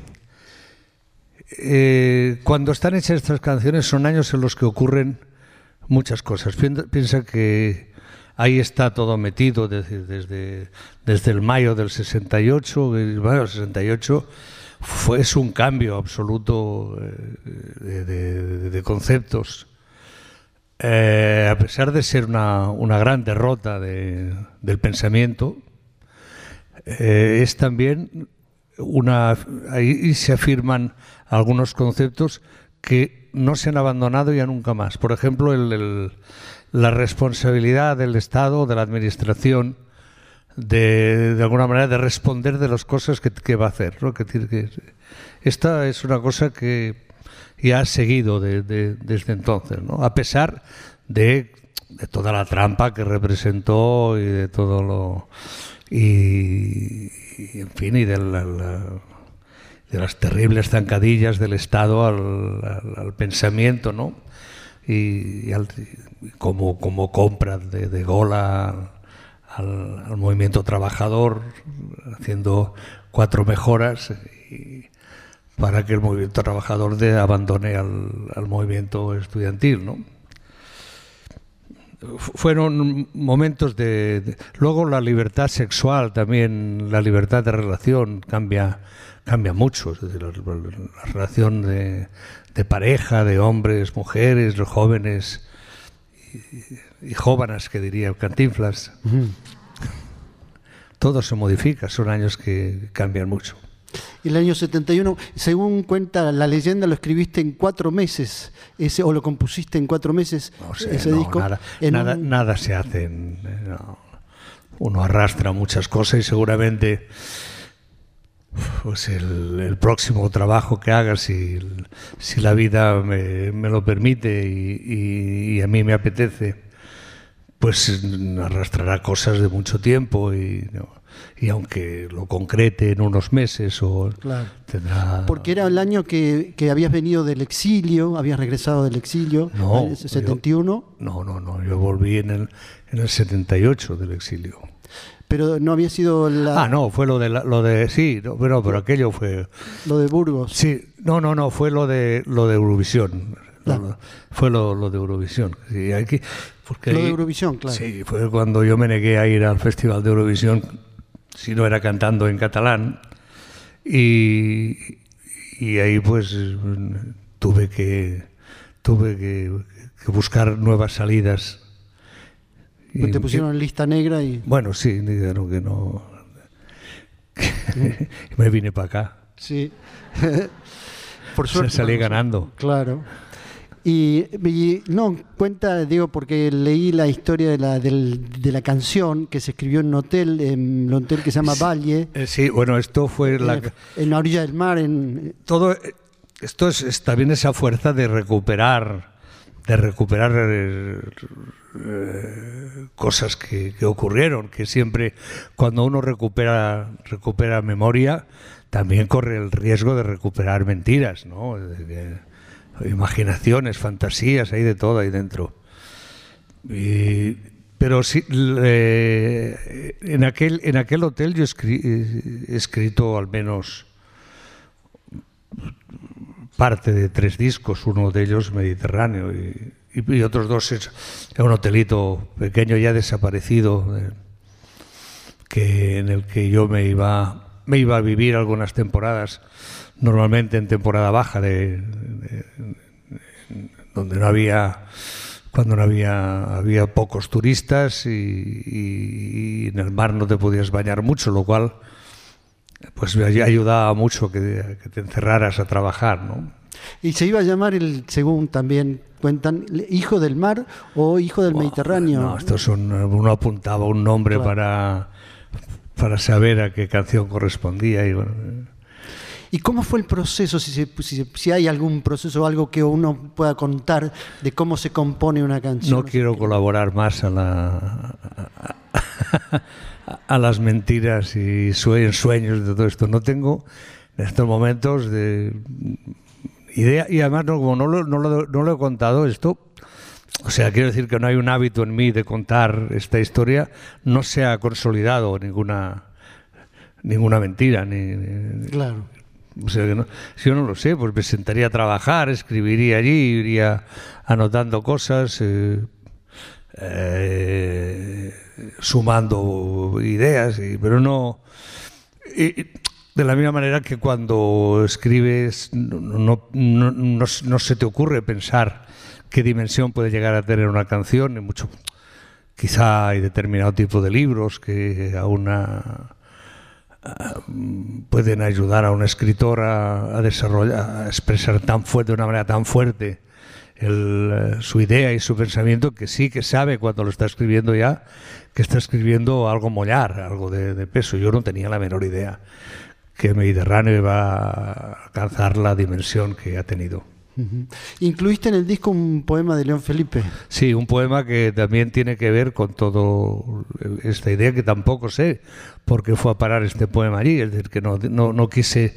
Speaker 6: eh, cuando están hechas estas canciones son años en los que ocurren muchas cosas. Piensa que ahí está todo metido desde, desde, desde el mayo del 68, el mayo del 68 fue, es un cambio absoluto eh, de, conceptos. Eh, a pesar de ser una, gran derrota del pensamiento, eh, es también una. Ahí se afirman algunos conceptos que no se han abandonado ya nunca más. Por ejemplo, la responsabilidad del Estado, de la Administración, de, alguna manera de responder de las cosas que, va a hacer. ¿no? Que, que, esta es una cosa que ya ha seguido desde entonces, ¿no? a pesar de, toda la trampa que representó y de todo lo... Y, en fin, y de, las terribles zancadillas del Estado al, pensamiento, ¿no? Y, como, como compra de gola al, movimiento trabajador, haciendo cuatro mejoras para que el movimiento trabajador de, abandone al, movimiento estudiantil. ¿no? Fueron momentos de, Luego la libertad sexual también, la libertad de relación cambia, cambia mucho. la, relación de, pareja, de hombres, mujeres, los jóvenes jóvenes, que diría Cantinflas. Todo se modifica, son años que cambian mucho.
Speaker 5: El año 71, según cuenta la leyenda, lo escribiste en cuatro meses, ese, o lo compusiste en cuatro meses, ese disco.
Speaker 6: Nada, nada, se hace. uno arrastra muchas cosas y seguramente pues el, próximo trabajo que haga, si, si la vida me, lo permite y, a mí me apetece, pues arrastrará cosas de mucho tiempo y, y aunque lo concrete en unos meses o tendrá...
Speaker 5: Porque era el año que, que, habías venido del exilio, habías regresado del exilio,
Speaker 6: no,
Speaker 5: el 71.
Speaker 6: no, no, no, yo volví en el, en el 78 del exilio
Speaker 5: pero no había sido la...
Speaker 6: Ah, no, fue lo de, lo de sí, no, pero, pero aquello fue...
Speaker 5: Lo de Burgos.
Speaker 6: Sí, no, no, no, fue lo de, lo de Eurovisión. Fue lo, lo, de Eurovisión. Sí, aquí,
Speaker 5: porque lo de Eurovisión, claro.
Speaker 6: Sí, fue cuando yo me negué a ir al Festival de Eurovisión, si no era cantando en catalán, y, y ahí pues tuve que, tuve que, que buscar nuevas salidas
Speaker 5: pues te pusieron en lista negra y...
Speaker 6: Bueno, sí, dijeron que no... me vine para acá.
Speaker 5: Sí. Por suerte.
Speaker 6: Se salí ganando.
Speaker 5: Claro. Y, no, cuenta, digo, porque leí la historia de la, de la canción que se escribió en un hotel, en un hotel que se llama Valle.
Speaker 6: Eh, sí, bueno, esto fue la...
Speaker 5: En la orilla del mar. En...
Speaker 6: Todo, esto es, también esa fuerza de recuperar, de recuperar eh, eh, cosas que, ocurrieron, que siempre cuando uno recupera, recupera memoria, también corre el riesgo de recuperar mentiras, ¿no? Imaginaciones, fantasías, hay de todo ahí dentro. pero sí, en, aquel, en aquel hotel yo he escrito al menos parte de tres discos, uno de ellos Mediterráneo y, otros dos es, un hotelito pequeño ya desaparecido eh, que en el que yo me iba me iba a vivir algunas temporadas normalmente en temporada baja de, donde no había cuando no había había pocos turistas y, en el mar no te podías bañar mucho lo cual pues me ayudaba mucho que, que te encerraras a trabajar ¿no?
Speaker 5: y se iba a llamar el según también cuentan hijo del mar o hijo del Mediterráneo.
Speaker 6: No, estos son uno apuntaba un nombre para para saber a qué canción correspondía y
Speaker 5: ¿Y cómo fue el proceso? Si, si, hay algún proceso o algo que uno pueda contar de cómo se compone una canción.
Speaker 6: No quiero colaborar más a la a, las mentiras y sueños de todo esto. No tengo en estos momentos de idea, y además, como no lo, no, lo, no lo he contado esto, o sea, quiero decir que no hay un hábito en mí de contar esta historia, no se ha consolidado ninguna ninguna mentira. Ni,
Speaker 5: claro.
Speaker 6: O sea, que no, si yo no lo sé, pues me sentaría a trabajar, escribiría allí, iría anotando cosas, eh, eh, sumando ideas, y, pero no. Y, de la misma manera que cuando escribes no, se te ocurre pensar qué dimensión puede llegar a tener una canción, mucho, quizá hay determinado tipo de libros que a una pueden ayudar a un escritor a, desarrollar, a expresar tan fuerte, de una manera tan fuerte su idea y su pensamiento que sí que sabe cuando lo está escribiendo ya que está escribiendo algo mollar, algo de, de peso. Yo no tenía la menor idea que Mediterráneo va a alcanzar la dimensión que ha tenido.
Speaker 5: Incluiste en el disco un poema de León Felipe.
Speaker 6: Sí, un poema que también tiene que ver con todo esta idea que tampoco sé por qué fue a parar este poema allí. Es decir, que no, no, quise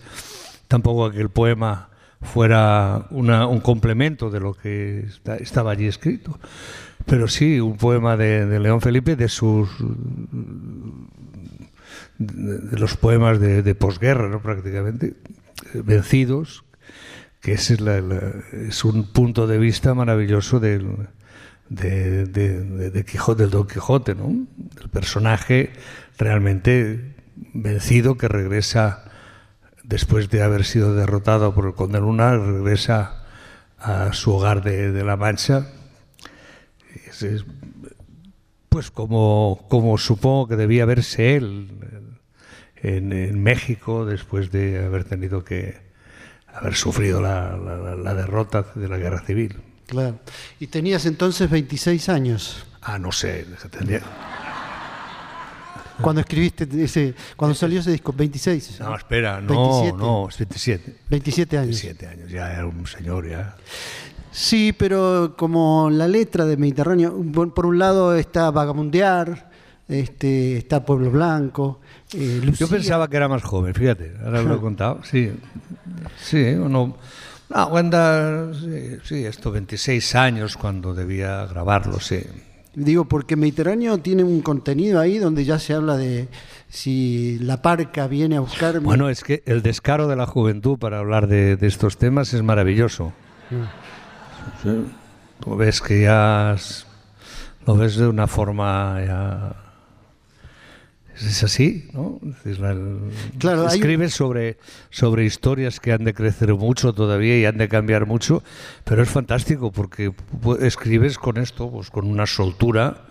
Speaker 6: tampoco que el poema fuera un complemento de lo que estaba allí escrito. Pero sí, un poema de, de León Felipe de sus de, los poemas de, posguerra, ¿no? prácticamente, eh, vencidos, que es, es un punto de vista maravilloso del, de, Quijote, del Don Quijote, ¿no? del personaje realmente vencido que regresa después de haber sido derrotado por el conde Luna, regresa a su hogar de, La Mancha. pues como, como supongo que debía verse él en, México después de haber tenido que haber sufrido la, derrota de la guerra civil.
Speaker 5: Claro. ¿Y tenías entonces 26 años?
Speaker 6: Ah, no sé, tendría...
Speaker 5: Cuando escribiste ese, cuando salió ese disco, 26.
Speaker 6: No, espera, no,
Speaker 5: 27.
Speaker 6: no, es 27.
Speaker 5: 27 años.
Speaker 6: 27 años, ya era un señor ya.
Speaker 5: Sí, pero como la letra de Mediterráneo, por un lado está Vagabundear, este, está Pueblo Blanco. Eh,
Speaker 6: Yo pensaba que era más joven, fíjate, ahora lo he contado. Sí, sí, uno. No, cuando, sí, sí, esto 26 años cuando debía grabarlo, sí.
Speaker 5: Digo, porque Mediterráneo tiene un contenido ahí donde ya se habla de si la parca viene a buscarme.
Speaker 6: Bueno, es que el descaro de la juventud para hablar de, de estos temas es maravilloso. Sí. Tú ves que ya es- lo ves de una forma ya... Es así, ¿no? Es decir, la-
Speaker 5: Claro, hay
Speaker 6: escribes sobre, sobre historias que han de crecer mucho todavía y han de cambiar mucho, pero es fantástico porque escribes con esto, pues con una soltura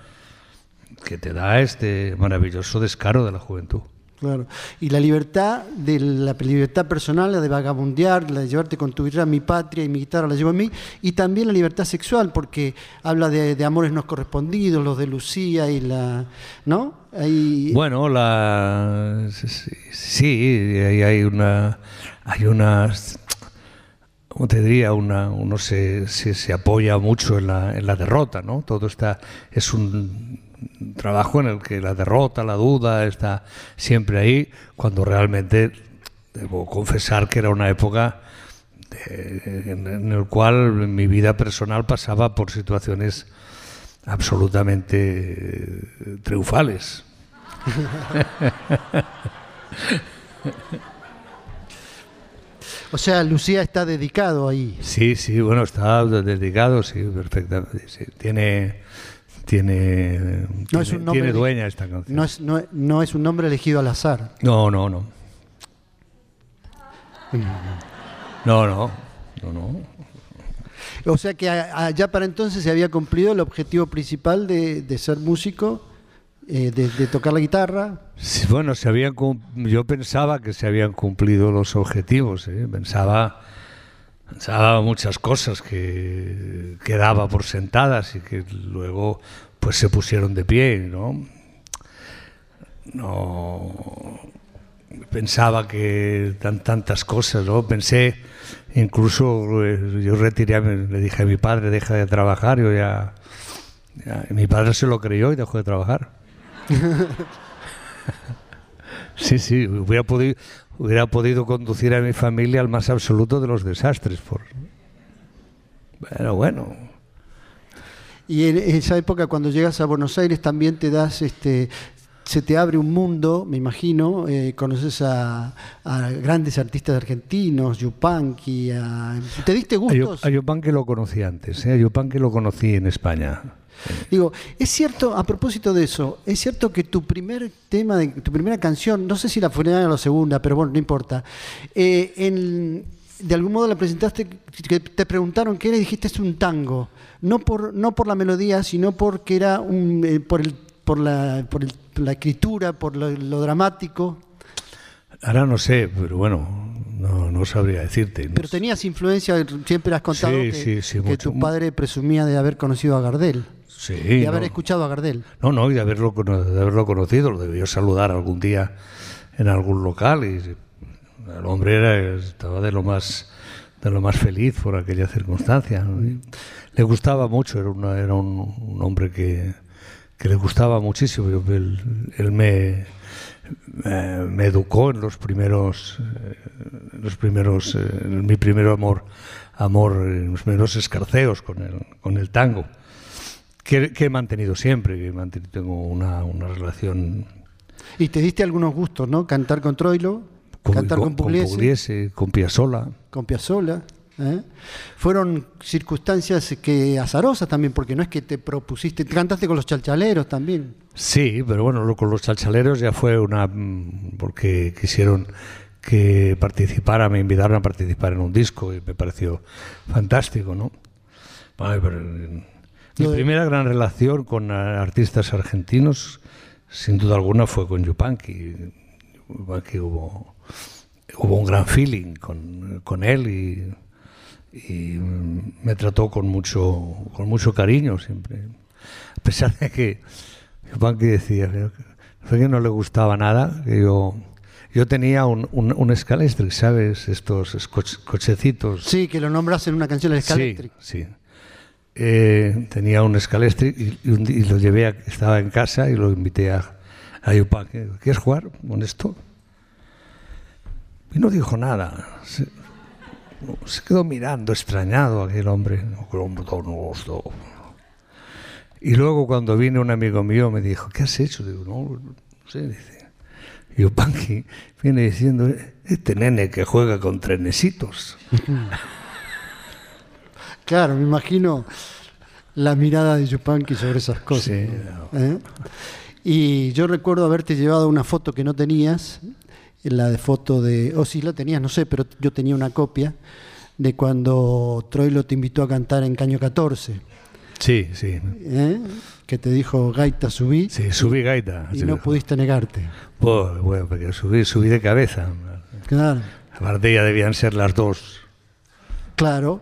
Speaker 6: que te da este maravilloso descaro de la juventud.
Speaker 5: Claro. Y la libertad, de la libertad personal, la de vagabundear, la de llevarte con tu guitarra mi patria y mi guitarra la llevo a mí, y también la libertad sexual, porque habla de, de amores no correspondidos, los de Lucía y la. ¿No?
Speaker 6: Bueno, la sí, hay, una hay una ¿cómo te diría? Una, uno se, se, se apoya mucho en la, en la derrota, ¿no? Todo está es un trabajo en el que la derrota, la duda está siempre ahí, cuando realmente debo confesar que era una época de- en, en el cual mi vida personal pasaba por situaciones absolutamente eh, triunfales.
Speaker 5: O sea, Lucía está dedicado ahí.
Speaker 6: Sí, sí, bueno, está dedicado, sí, perfectamente. sí. Tiene, tiene,
Speaker 5: No es un nombre
Speaker 6: tiene dueña esta canción.
Speaker 5: No es, no, no es un nombre elegido al azar.
Speaker 6: No, no, no. No, no, no, no.
Speaker 5: O sea que ya para entonces se había cumplido el objetivo principal de, de ser músico, eh, de, de tocar la guitarra.
Speaker 6: Sí, bueno, se habían yo pensaba que se habían cumplido los objetivos. ¿eh? Pensaba, pensaba muchas cosas que, que daba por sentadas y que luego pues se pusieron de pie, ¿no? No pensaba que tan tantas cosas, ¿no? Pensé incluso eh, yo retiré, le dije a mi padre deja de trabajar, yo ya, mi padre se lo creyó y dejó de trabajar. Sí, sí, hubiera podido, hubiera podido conducir a mi familia al más absoluto de los desastres. Por... Pero bueno,
Speaker 5: Y en esa época cuando llegas a Buenos Aires también te das, este, se te abre un mundo, me imagino, eh, conoces a, a grandes artistas argentinos, Yupanqui, a- ¿te diste gustos?
Speaker 6: a Yopan que lo conocí antes, ¿eh? a Yopan que lo conocí en España.
Speaker 5: Digo, es cierto, a propósito de eso, es cierto que tu primer tema, de, tu primera canción, no sé si la primera o la segunda, pero bueno, no importa, eh, en- de algún modo la presentaste, que te preguntaron qué era y dijiste es un tango, no por, no por la melodía, sino porque era un, eh, por, el, por, la, por el- la escritura, por lo, lo dramático,
Speaker 6: Ahora no sé, pero bueno, no, no sabría decirte. no
Speaker 5: pero tenías influencia, siempre has contado
Speaker 6: Sí,
Speaker 5: que,
Speaker 6: sí, sí,
Speaker 5: que
Speaker 6: mucho.
Speaker 5: tu padre presumía de haber conocido a Gardel,
Speaker 6: Sí,
Speaker 5: de haber
Speaker 6: no.
Speaker 5: escuchado a Gardel.
Speaker 6: No, no, y de haberlo, de haberlo conocido, lo debió saludar algún día en algún local y el hombre era, estaba de lo más de lo más feliz por aquella circunstancia. le gustaba mucho, era, una- era un, un hombre que, que le gustaba muchísimo. Yo- él, él me, me, me educó en los primeros, eh, en los primeros, eh, en mi primer amor, amor, en los primeros escarceos con el, con el tango que, que he mantenido siempre, que mantenido, tengo una, una relación
Speaker 5: Y te diste algunos gustos, ¿no? Cantar con Troilo, cantar con, Pugliese,
Speaker 6: Pugliese, con Piazzolla.
Speaker 5: con Piazzolla. ¿eh? Fueron circunstancias que azarosas también, porque no es que te propusiste, cantaste con los chalchaleros también.
Speaker 6: Sí, pero bueno, lo- con los chalchaleros ya fue una... mm, porque quisieron que participara, me invitaron a participar en un disco y me pareció fantástico, ¿no? Vale, pero, eh, mi primera gran relación con artistas argentinos, sin duda alguna, fue con Yupanqui. Yupanqui hubo, hubo un gran feeling con, con él y, y, me trató con mucho, con mucho cariño siempre. A pesar de que Yupanqui decía, "Pero fue que no le gustaba nada. Que yo, yo tenía un, un, un ¿sabes? Estos coche- cochecitos.
Speaker 5: Sí, que lo nombras en una canción del Scalextric.
Speaker 6: Sí, sí. Eh, tenía un Scalextric y, lo llevé, a, estaba en casa y lo invité a, a Yupanqui. ¿Quieres jugar con esto? Y no dijo nada. Se, quedó mirando, extrañado aquel hombre. Y luego cuando vino un amigo mío me dijo, ¿qué has hecho? Digo, no sé, dice. Y Yupanqui viene diciendo, este nene que juega con trenecitos.
Speaker 5: Claro, me imagino la mirada de Yupanqui sobre esas cosas.
Speaker 6: Sí,
Speaker 5: ¿Eh? Y yo recuerdo haberte llevado una foto que no tenías, la de foto de, o sí la tenías, no sé, pero yo tenía una copia de cuando Troilo te invitó a cantar en Caño 14,
Speaker 6: Sí, sí.
Speaker 5: ¿eh? que te dijo Gaita subí
Speaker 6: Sí, subí gaita.
Speaker 5: y no pudiste negarte.
Speaker 6: Pues, bueno, porque subí, subí de cabeza.
Speaker 5: Claro,
Speaker 6: Aparte ya debían ser las dos,
Speaker 5: claro.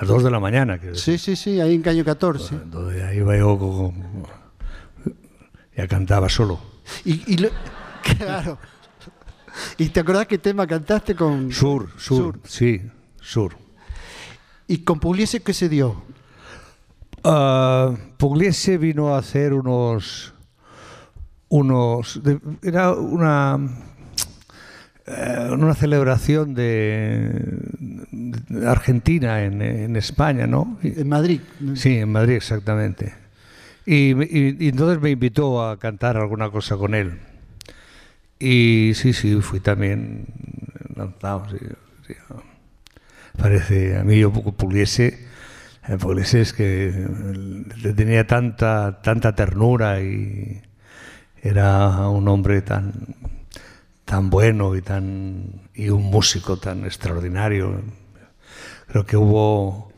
Speaker 6: Las dos de la mañana. decir.
Speaker 5: Sí, sí, sí, ahí en Caño 14.
Speaker 6: Entonces ahí iba yo con- ya cantaba solo.
Speaker 5: Y, y lo- claro. ¿Y te acordás qué tema cantaste con
Speaker 6: Sur, sur, sí, sur.
Speaker 5: ¿Y con Pugliese qué se dio?
Speaker 6: Ah, Pugliese vino a hacer unos unos de- era una eh, una celebración de, de Argentina en, en España, ¿no?
Speaker 5: En Madrid.
Speaker 6: Sí, en Madrid, exactamente. Y, y- y entonces me invitó a cantar alguna cosa con él. Y sí, sí, fui también lanzado. sí, sí. Parece, a mí yo poco Pugliese, eh, es que eh, le tenía tanta, tanta ternura y era un hombre tan, tan bueno y, tan, y un músico tan extraordinario. Creo que hubo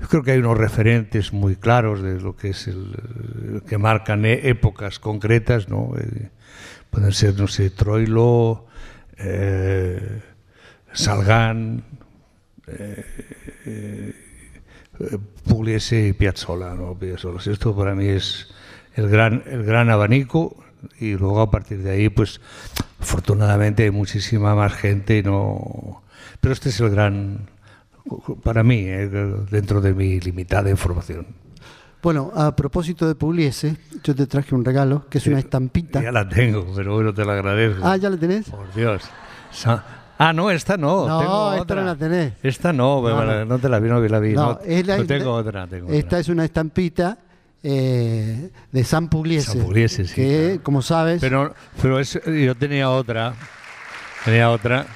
Speaker 6: yo creo que hay unos referentes muy claros de lo que es el que marcan e- épocas concretas, ¿no? Eh, pueden ser, no sé, Troilo, eh, Salgán, eh, eh, Pugliese y Piazzolla, ¿no? Piazzolla. Esto para mí es el gran, el gran abanico y luego a partir de ahí, pues, afortunadamente hay muchísima más gente y no... Pero este es el gran, para mí, eh, dentro de mi limitada información.
Speaker 5: Bueno, a propósito de Pugliese, yo te traje un regalo, que es una estampita.
Speaker 6: Ya la tengo, pero bueno, te la agradezco.
Speaker 5: Ah, ¿ya la tenés?
Speaker 6: Por Dios. Ah, no, esta no.
Speaker 5: No,
Speaker 6: tengo
Speaker 5: esta
Speaker 6: otra.
Speaker 5: no la tenés.
Speaker 6: Esta no,
Speaker 5: No,
Speaker 6: me-
Speaker 5: no.
Speaker 6: no te la vi, no la vi. No,
Speaker 5: es la-
Speaker 6: tengo otra. Tengo
Speaker 5: Esta
Speaker 6: otra.
Speaker 5: es una estampita eh, de San Pugliese.
Speaker 6: San Pugliese, sí,
Speaker 5: Que,
Speaker 6: claro.
Speaker 5: como sabes,
Speaker 6: Pero, pero es- yo tenía otra, tenía otra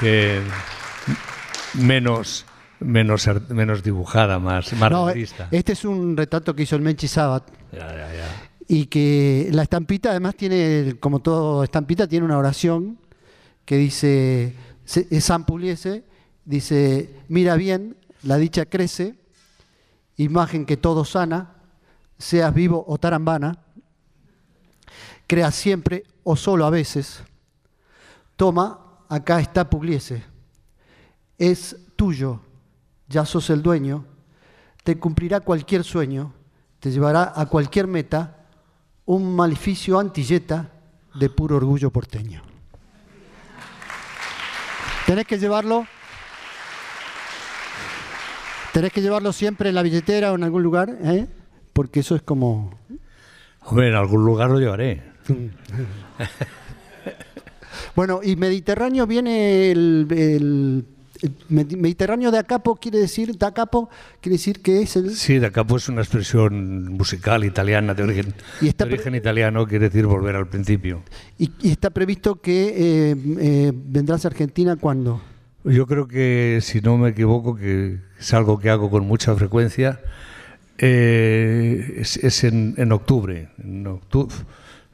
Speaker 6: que menos, menos, menos dibujada, más, más
Speaker 5: no,
Speaker 6: realista.
Speaker 5: este es un retrato que hizo el Menchi Sabat.
Speaker 6: Ya, ya, ya.
Speaker 5: Y que la estampita además tiene, como todo estampita, tiene una oración que dice, San Pugliese, dice, mira bien, la dicha crece, imagen que todo sana, seas vivo o tarambana, creas siempre o solo a veces, toma, acá está Pugliese, es tuyo, ya sos el dueño, te cumplirá cualquier sueño, te llevará a cualquier meta, un maleficio antilleta de puro orgullo porteño. Tenés que llevarlo. Tenés que llevarlo siempre en la billetera o en algún lugar, ¿eh? Porque eso es como.
Speaker 6: Hombre, en algún lugar lo llevaré.
Speaker 5: Bueno, y Mediterráneo viene el, el- el Medi- Mediterráneo de Acapo, quiere decir, da Capo, quiere decir que es el.
Speaker 6: Sí, de acá pues una expresión musical italiana de origen,
Speaker 5: Y está
Speaker 6: de origen italiano, quiere decir volver al principio.
Speaker 5: Y, y está previsto que eh, eh, vendrás a Argentina cuando.
Speaker 6: Yo creo que, si no me equivoco, que es algo que hago con mucha frecuencia, eh, es, es en, en octubre, en octubre,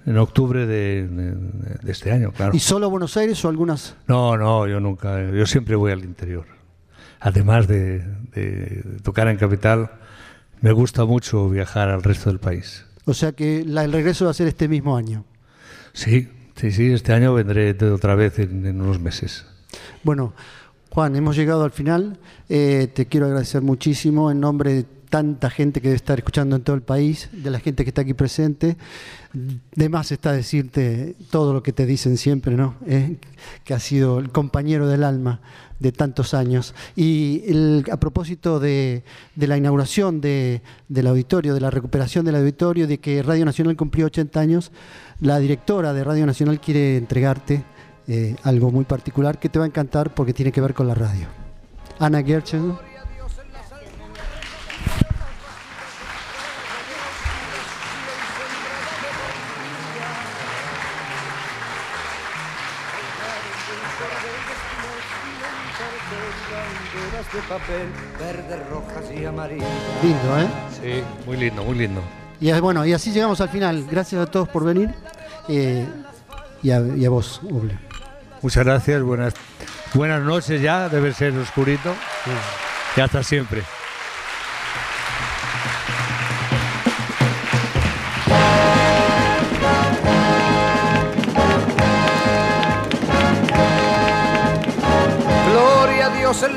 Speaker 6: en octubre de, de- de este año, claro.
Speaker 5: ¿Y solo Buenos Aires o algunas?
Speaker 6: No, no, yo nunca, yo siempre voy al interior. Además de, de tocar en capital, me gusta mucho viajar al resto del país.
Speaker 5: O sea que la- el regreso va a ser este mismo año.
Speaker 6: Sí, sí, sí, este año vendré de- otra vez en, en unos meses.
Speaker 5: Bueno, Juan, hemos llegado al final. Eh, te quiero agradecer muchísimo en nombre tanta gente que debe estar escuchando en todo el país, de la gente que está aquí presente. De más está decirte todo lo que te dicen siempre, ¿no? Eh, que ha sido el compañero del alma de tantos años. Y a propósito de, la inauguración del auditorio, de la recuperación del auditorio, de que Radio Nacional cumplió 80 años, la directora de Radio Nacional quiere entregarte eh, algo muy particular que te va a encantar porque tiene que ver con la radio. Ana Gerchen.
Speaker 1: Papel, verdes, rojas y amarillas.
Speaker 5: Lindo, ¿eh?
Speaker 6: Sí, muy lindo, muy lindo.
Speaker 5: Y bueno, y así llegamos al final. Gracias a todos por venir eh, y, a, vos, Uble.
Speaker 6: Muchas gracias, buenas, buenas noches ya, debe ser oscurito. Y hasta siempre.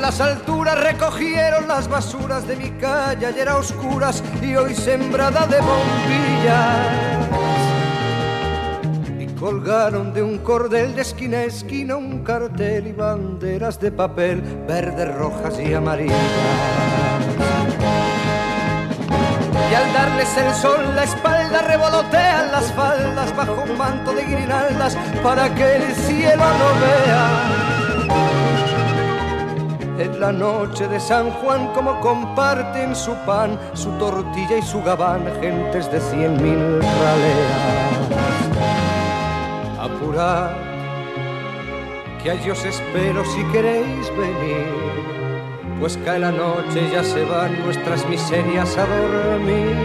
Speaker 1: Las alturas recogieron las basuras de mi calle, ayer a oscuras y hoy sembrada de bombillas. Y colgaron de un cordel de esquina a esquina un cartel y banderas de papel, verdes, rojas y amarillas. Y al darles el sol la espalda revolotean las faldas bajo un manto de guirnaldas para que el cielo no vea en la noche de San Juan como comparten su pan, su tortilla y su gabán, gentes de cien mil raleas. Apurad, que allí os espero si queréis venir, pues cae la noche, ya se van nuestras miserias a dormir.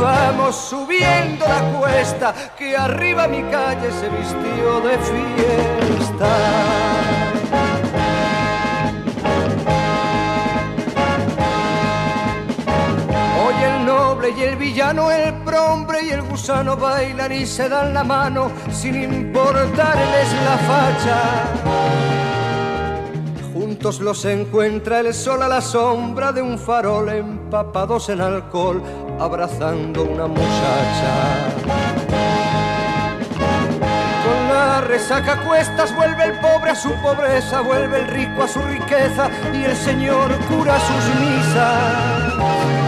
Speaker 1: Vamos subiendo la cuesta, que arriba mi calle se vistió de fiesta. Y el villano, el prombre y el gusano bailan y se dan la mano sin importarles la facha. Juntos los encuentra el sol a la sombra de un farol, empapados en alcohol, abrazando una muchacha. Con la resaca cuestas vuelve el pobre a su pobreza, vuelve el rico a su riqueza y el Señor cura sus misas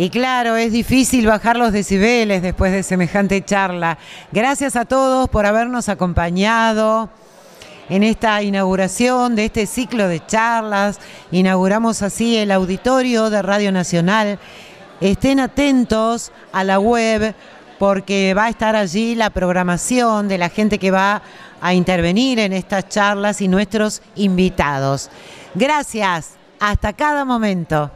Speaker 2: Y claro, es difícil bajar los decibeles después de semejante charla. Gracias a todos por habernos acompañado en esta inauguración de este ciclo de charlas. Inauguramos así el auditorio de Radio Nacional. Estén atentos a la web porque va a estar allí la programación de la gente que va a intervenir en estas charlas y nuestros invitados. Gracias, hasta cada momento.